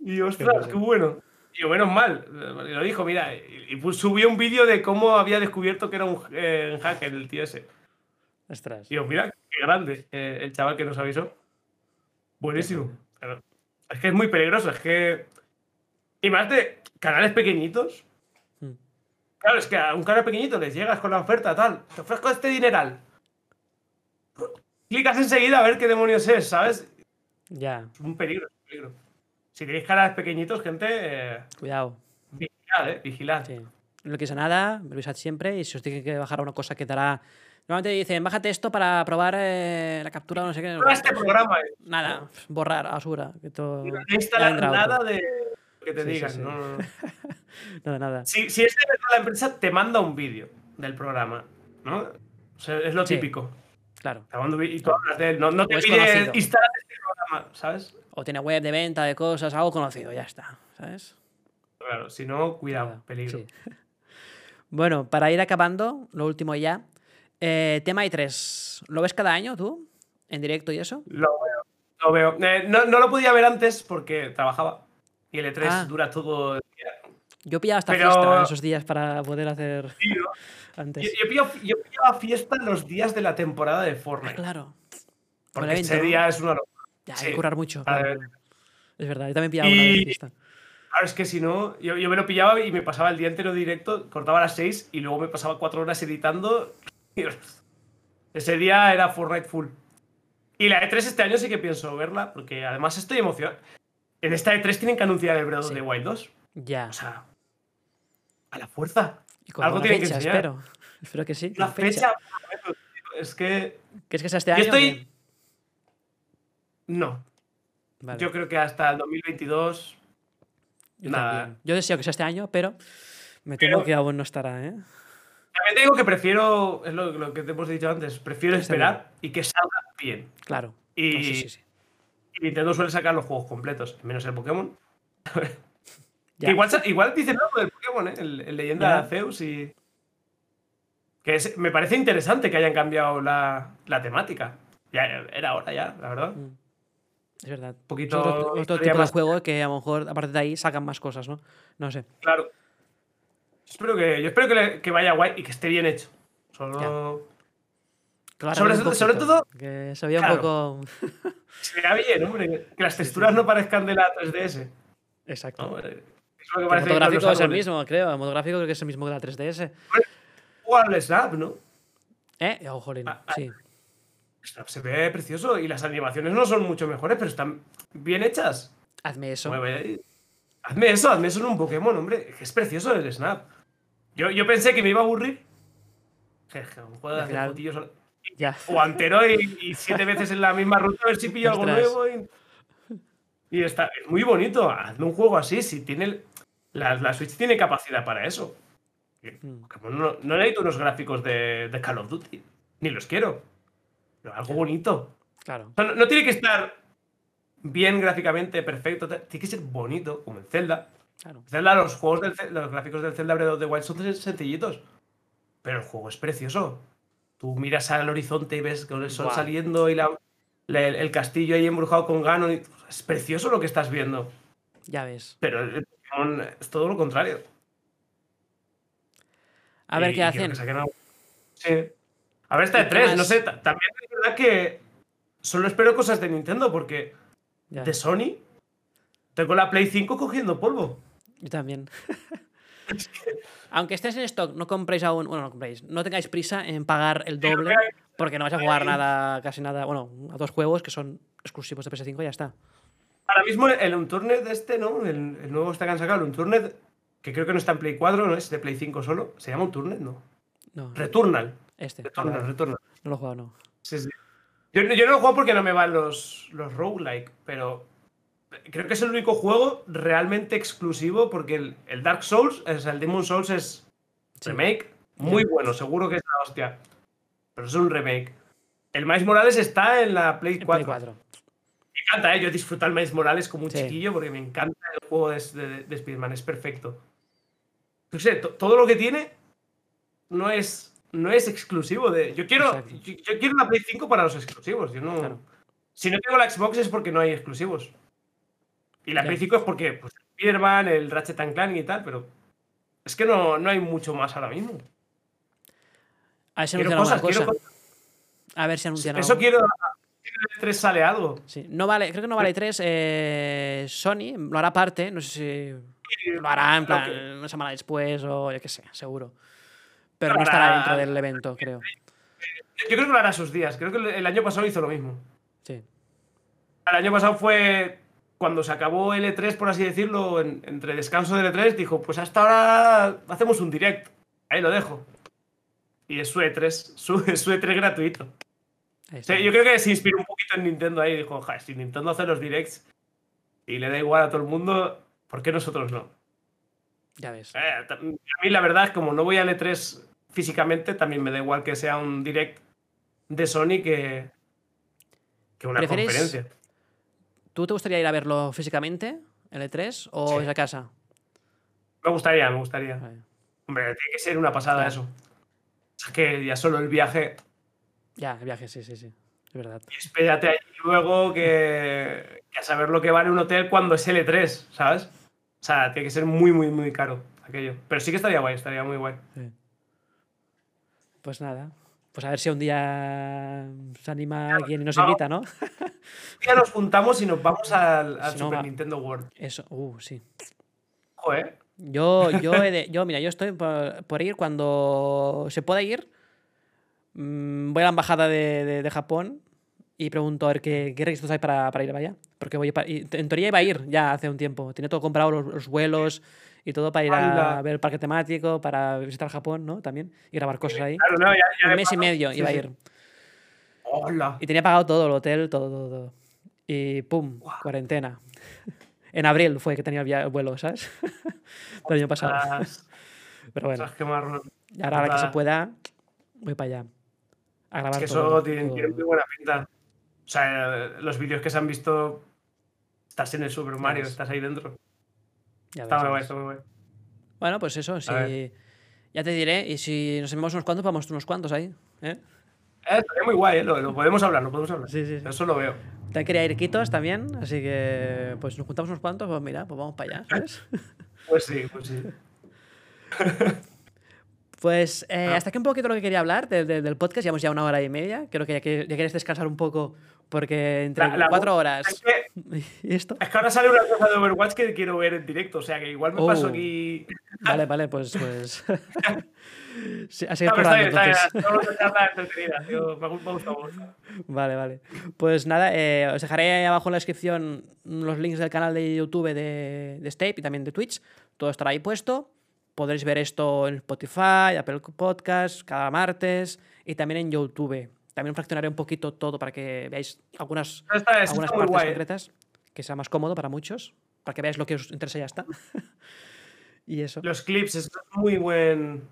Y ostras, qué bueno. Y yo, menos mal. Y lo dijo, mira. Y, y subió un vídeo de cómo había descubierto que era un eh, hacker el tío ese. Ostras. Y yo, mira, qué grande eh, el chaval que nos avisó. Buenísimo. Es que es muy peligroso. Es que. Y más de canales pequeñitos. Mm. Claro, es que a un canal pequeñito les llegas con la oferta, tal. Te ofrezco este dineral. Clicas enseguida a ver qué demonios es, ¿sabes? Ya, Es un peligro, es un peligro. Si tenéis canales pequeñitos, gente, eh, cuidado. vigilad, eh, vigilad. Sí. No quise nada, revisad siempre y si os tiene que bajar una cosa que dará. Normalmente dicen, bájate esto para probar eh, la captura o no sé qué. Prueba este programa. eh. Nada, borrar, basura. Que todo... No instalar nada otro. de que te Sí, digan. sí. no, no, no. Nada, nada. Si, si es de verdad la empresa, te manda un vídeo del programa, ¿no? O sea, es lo típico. Claro. Y tú hablas de él. No, no te pide instalar este programa, ¿sabes? O tiene web de venta de cosas, algo conocido, ya está. ¿Sabes? Claro, si no, cuidado, peligro. sí. Bueno, para ir acabando, lo último ya. Eh, tema i3. ¿Lo ves cada año tú? ¿En directo y eso? Lo veo. Lo veo. Eh, no, no lo podía ver antes porque trabajaba. Y el E3 Ah. dura todo el día. Yo pillaba esta Pero- fiesta esos días para poder hacer Tío, antes. Yo, yo, pillo- yo pillaba fiesta los días de la temporada de Ah, Fortnite. claro. Con el Porque ese día es una locura. Ya, hay que currar mucho. Claro. Es verdad, yo también pillaba una vez fiesta. Claro, es que si no, yo, yo me lo pillaba y me pasaba el día entero directo, cortaba a las 6 y luego me pasaba 4 horas editando. Y, ese día era Fortnite full. Y la E3 este año sí que pienso verla, porque además estoy emocionado. En esta E3 tienen que anunciar el Breath of Sí. the Wild 2. Ya. O sea, a la fuerza. Y con algo buena tienen que fecha, enseñar. espero. Espero que sí. La con fecha. Es que. ¿Crees que sea este Yo año? o estoy-? No. Vale. Yo creo que hasta el 2022. Yo nada. también. Yo deseo que sea este año, pero me temo Pero- que aún no estará, ¿eh? También te digo que prefiero. Es lo, lo que te hemos dicho antes. Prefiero Está esperar y que salga bien. Claro. Y, No, sí, sí, sí. y Nintendo suele sacar los juegos completos, menos el Pokémon. Que igual, igual dicen algo del Pokémon, ¿eh? El, el leyenda de Arceus y. Que es- me parece interesante que hayan cambiado la, la temática. Ya era hora ya, la verdad. Mm. Es verdad. Un poquito otro, tipo de más- juego que a lo mejor, aparte de ahí, sacan más cosas, ¿no? No sé. Claro. Espero que, yo espero que, le- que vaya guay y que esté bien hecho. Solo. Sobre- todo- Que se veía Claro. un poco. Se vea bien, hombre. Que las texturas no parezcan de la 3DS. Exacto. ¿no? El fotográfico es el mismo, creo. El fotográfico creo que es el mismo que la 3DS. Jugar al Snap, ¿no? ¿Eh? Oh, jolín. Ah, ah. Sí. Snap se ve precioso y las animaciones no son mucho mejores, pero están bien hechas. Hazme eso. Hazme eso, hazme eso en un Pokémon, hombre. Es precioso el Snap. Yo, yo pensé que me iba a aburrir. Jeje, un juego de hacer fotillos Ya. o antero y, y siete veces en la misma ruta a ver si pillo algo nuevo. Y, y está, es muy bonito. Hazme un juego así. Si tiene. La, la Switch tiene capacidad para eso. Mm. Pokémon no, no necesito unos gráficos de, de Call of Duty. Ni los quiero. Pero algo bonito. Claro. O sea, no, no tiene que estar bien gráficamente, perfecto. Tiene que ser bonito, como en Zelda. Claro. Zelda, los juegos del los gráficos del Zelda Breath of the Wild son sen- sencillitos. Pero el juego es precioso. Tú miras al horizonte y ves con el sol saliendo y la- la- el, el castillo ahí embrujado con Ganon. y- es precioso lo que estás viendo. Ya ves. Pero el Es todo lo contrario. A ver Y- qué hacen. Sí. A ver, esta ¿Y de 3, no sé. ta- También es verdad que solo espero cosas de Nintendo porque Ya. de Sony tengo la Play 5 cogiendo polvo. Yo también. Aunque estés en stock, no compréis aún. Bueno, no compréis. No tengáis prisa en pagar el doble. Porque no vais a jugar nada, casi nada. Bueno, a dos juegos que son exclusivos de PS5 y ya está. Ahora mismo el Unturned de este, ¿no? El, el nuevo este que han sacado, el Unturned, que creo que no está en Play 4, no es de Play 5 solo. Se llama Unturned, ¿no? No, Returnal. este. Returnal, vale, Returnal. No lo he jugado, no. Sí, sí. Yo, yo no lo juego porque no me van los, los roguelike, pero creo que es el único juego realmente exclusivo porque el, el Dark Souls, o sea, el Demon Souls es Sí. remake, muy bueno, seguro que es la hostia. Pero es un remake. El Miles Morales está en la Play En 4. Play 4. Me encanta, ¿eh? Yo disfruto al Miles Morales como un Sí. chiquillo porque me encanta el juego de, de, de Spider-Man, es perfecto. No sé, to- todo lo que tiene no es, no es exclusivo de. Yo quiero, yo, yo quiero una Play 5 para los exclusivos. Yo no. Claro. Si no tengo la Xbox es porque no hay exclusivos. Y la. Play 5 es porque pues, Spider-Man, el Ratchet and Clank y tal, pero es que no, no hay mucho más ahora mismo. A ver si anuncian cosas, quiero cosa. A ver si anuncian Eso algo. quiero. Que en el 3 sale algo. Sí. No vale, creo que no vale 3. Eh, Sony lo hará aparte. No sé si lo hará en plan que- una semana después o yo qué sé, seguro. Pero no estará dentro del evento, creo. Yo creo que lo hará sus días. Creo que el- año pasado hizo lo mismo. Sí. El año pasado fue cuando se acabó el E3, por así decirlo, en- entre descanso del E3, dijo, pues hasta ahora hacemos un direct. Ahí lo dejo. Y es su E3, su, su E3 gratuito. Yo creo que se inspiró un poquito en Nintendo ahí y dijo, "Ja, si Nintendo hace los directs y le da igual a todo el mundo, ¿por qué nosotros no? Ya ves. Eh, a mí la verdad es como no voy al E3 físicamente, también me da igual que sea un direct de Sony que, que una ¿Preferís- conferencia. ¿Tú te gustaría ir a verlo físicamente, el E3, o Sí. es a casa? Me gustaría, me gustaría. Vale. Hombre, tiene que ser una pasada Claro. eso. Es que ya solo el viaje. Ya, el viaje, sí, sí, sí. Es verdad. y Espérate ahí luego que, que a saber lo que vale un hotel cuando es L3, ¿sabes? O sea, tiene que ser muy, muy, muy caro aquello. Pero sí que estaría guay, estaría muy guay. Sí. Pues nada. Pues a ver si un día se anima alguien y nos no. invita, ¿no? Ya nos juntamos y nos vamos al, al Si no, Super Nintendo World. Eso, uh, sí. Joder. Yo, yo, he de- yo, mira, yo estoy por, por ir cuando se pueda ir. Mm, Voy a la embajada de, de- de Japón y pregunto a ver qué, qué requisitos hay para, para ir para allá. Porque voy pa- y en teoría iba a ir ya hace un tiempo. Tenía todo comprado, los, los vuelos y todo para ir a Anda. ver el parque temático, para visitar Japón, ¿no? También. Y grabar cosas ahí. Claro, no, ya, ya Un mes y medio Sí, iba a sí. ir. Hola. Y tenía pagado todo, el hotel, todo, todo, todo. Y pum, cuarentena. En abril fue que tenía el, vuelo, ¿sabes? Del año pasado. Pero bueno, y ahora, ahora que se pueda, voy para allá. A Es que todo, eso tiene, todo. tiene muy buena pinta. O sea, los vídeos que se han visto, estás en el Super Mario, estás ahí dentro. Ya Está muy guay, está muy guay. Bueno, pues eso, si... Ya te diré, y si nos vemos unos cuantos, vamos unos cuantos ahí. ¿eh? Eh, estaría muy guay, ¿eh? lo, lo podemos hablar, lo podemos hablar. Sí, sí, sí. Eso lo veo. También quería ir Quitos también, así que pues nos juntamos unos cuantos, pues mira, pues vamos para allá, ¿sabes? Pues sí, pues sí. Pues eh, Ah. hasta aquí un poquito lo que quería hablar de- de- del podcast. Llevamos ya una hora y media. Creo que ya, que- ya quieres descansar un poco porque entre La- la- cuatro Es horas que, y esto. es que ahora sale una cosa de Overwatch que quiero ver en directo, o sea que igual me paso Oh. aquí. Vale, vale, pues. pues... sí, a seguir No, está bien, entretenida, tío, Me mucho. Vale, vale. Pues nada, eh, os dejaré abajo en la descripción los links del canal de YouTube de, de Stape y también de Twitch. Todo estará ahí puesto. Podréis ver esto en Spotify, Apple Podcast, cada martes y también en YouTube. También fraccionaré un poquito todo para que veáis algunas, Está, algunas partes guay. ¿eh? concretas que sea más cómodo para muchos, para que veáis lo que os interesa y ya está. Y eso. Los clips es muy buen.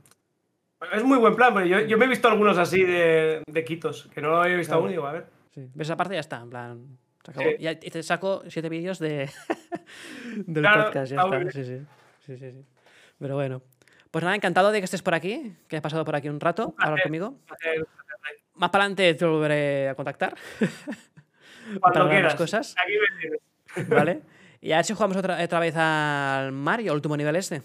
Es muy buen plan, pero yo, yo me he visto algunos así de, de quitos, que no he visto Claro. aún digo, a ver. Sí. ¿Ves esa parte? Ya está, en plan. Se acabó. Sí. Y te saco siete vídeos de del Claro, podcast, ya está. Sí, sí. sí, sí, sí. Pero bueno. Pues nada, encantado de que estés por aquí, que has pasado por aquí un rato a hablar placer. conmigo. Más para adelante te volveré a contactar, Cuando quieras. cosas. Aquí me. ¿vale? Y a ver si jugamos otra, otra vez al Mario, al último nivel este.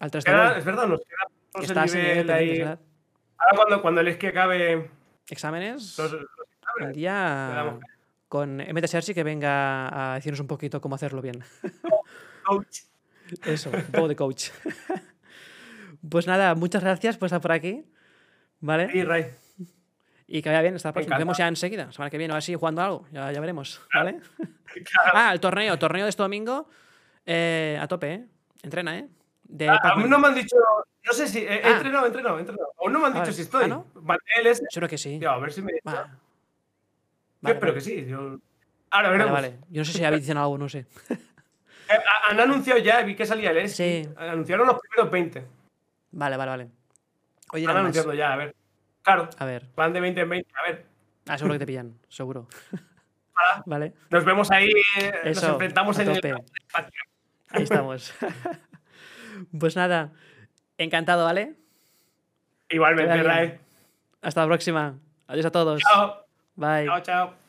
Al 3 de Queda- es verdad, nos queda Que el estás en nivel ahí. Ahora cuando, cuando el es que acabe Exámenes. los, los Un exámenes, día quedamos. con MT Sergi que venga a decirnos un poquito cómo hacerlo bien. Coach. Eso, un poco de coach. Pues nada, muchas gracias por estar por aquí. ¿Vale? Y Ray. Y que vaya bien. Hasta la próxima. Nos vemos ya enseguida. Semana que viene, o así, jugando algo. Ya, ya veremos. ¿Vale? Claro. Ah, el torneo. Torneo de este domingo. eh, a tope, ¿eh? Entrena, ¿eh? De Ah, a mí no me han dicho. No sé si. He he Ah. entrenado, entrenado. Aún no me han dicho si estoy. Ah, ¿no? El ese. Seguro que sí. Tío, a ver si me. Va. Yo Vale, espero que sí. yo- Ahora veremos. vale. Yo no sé si habéis dicho algo, no sé. Eh, ha- han anunciado ya, vi que salía el ESI. Sí. Anunciaron los primeros 20. Vale, vale, vale. Oye, más. anunciando ya, a ver. Claro, A ver. van de 20 en 20. A ver. Ah, seguro que te pillan. Seguro. Ah. Vale. Nos vemos ahí. eh, nos Eso, enfrentamos a en el. Ahí estamos. pues nada. Encantado, ¿vale? Igualmente. Ray. Hasta la próxima. Adiós a todos. Chao. Bye. Chao, chao.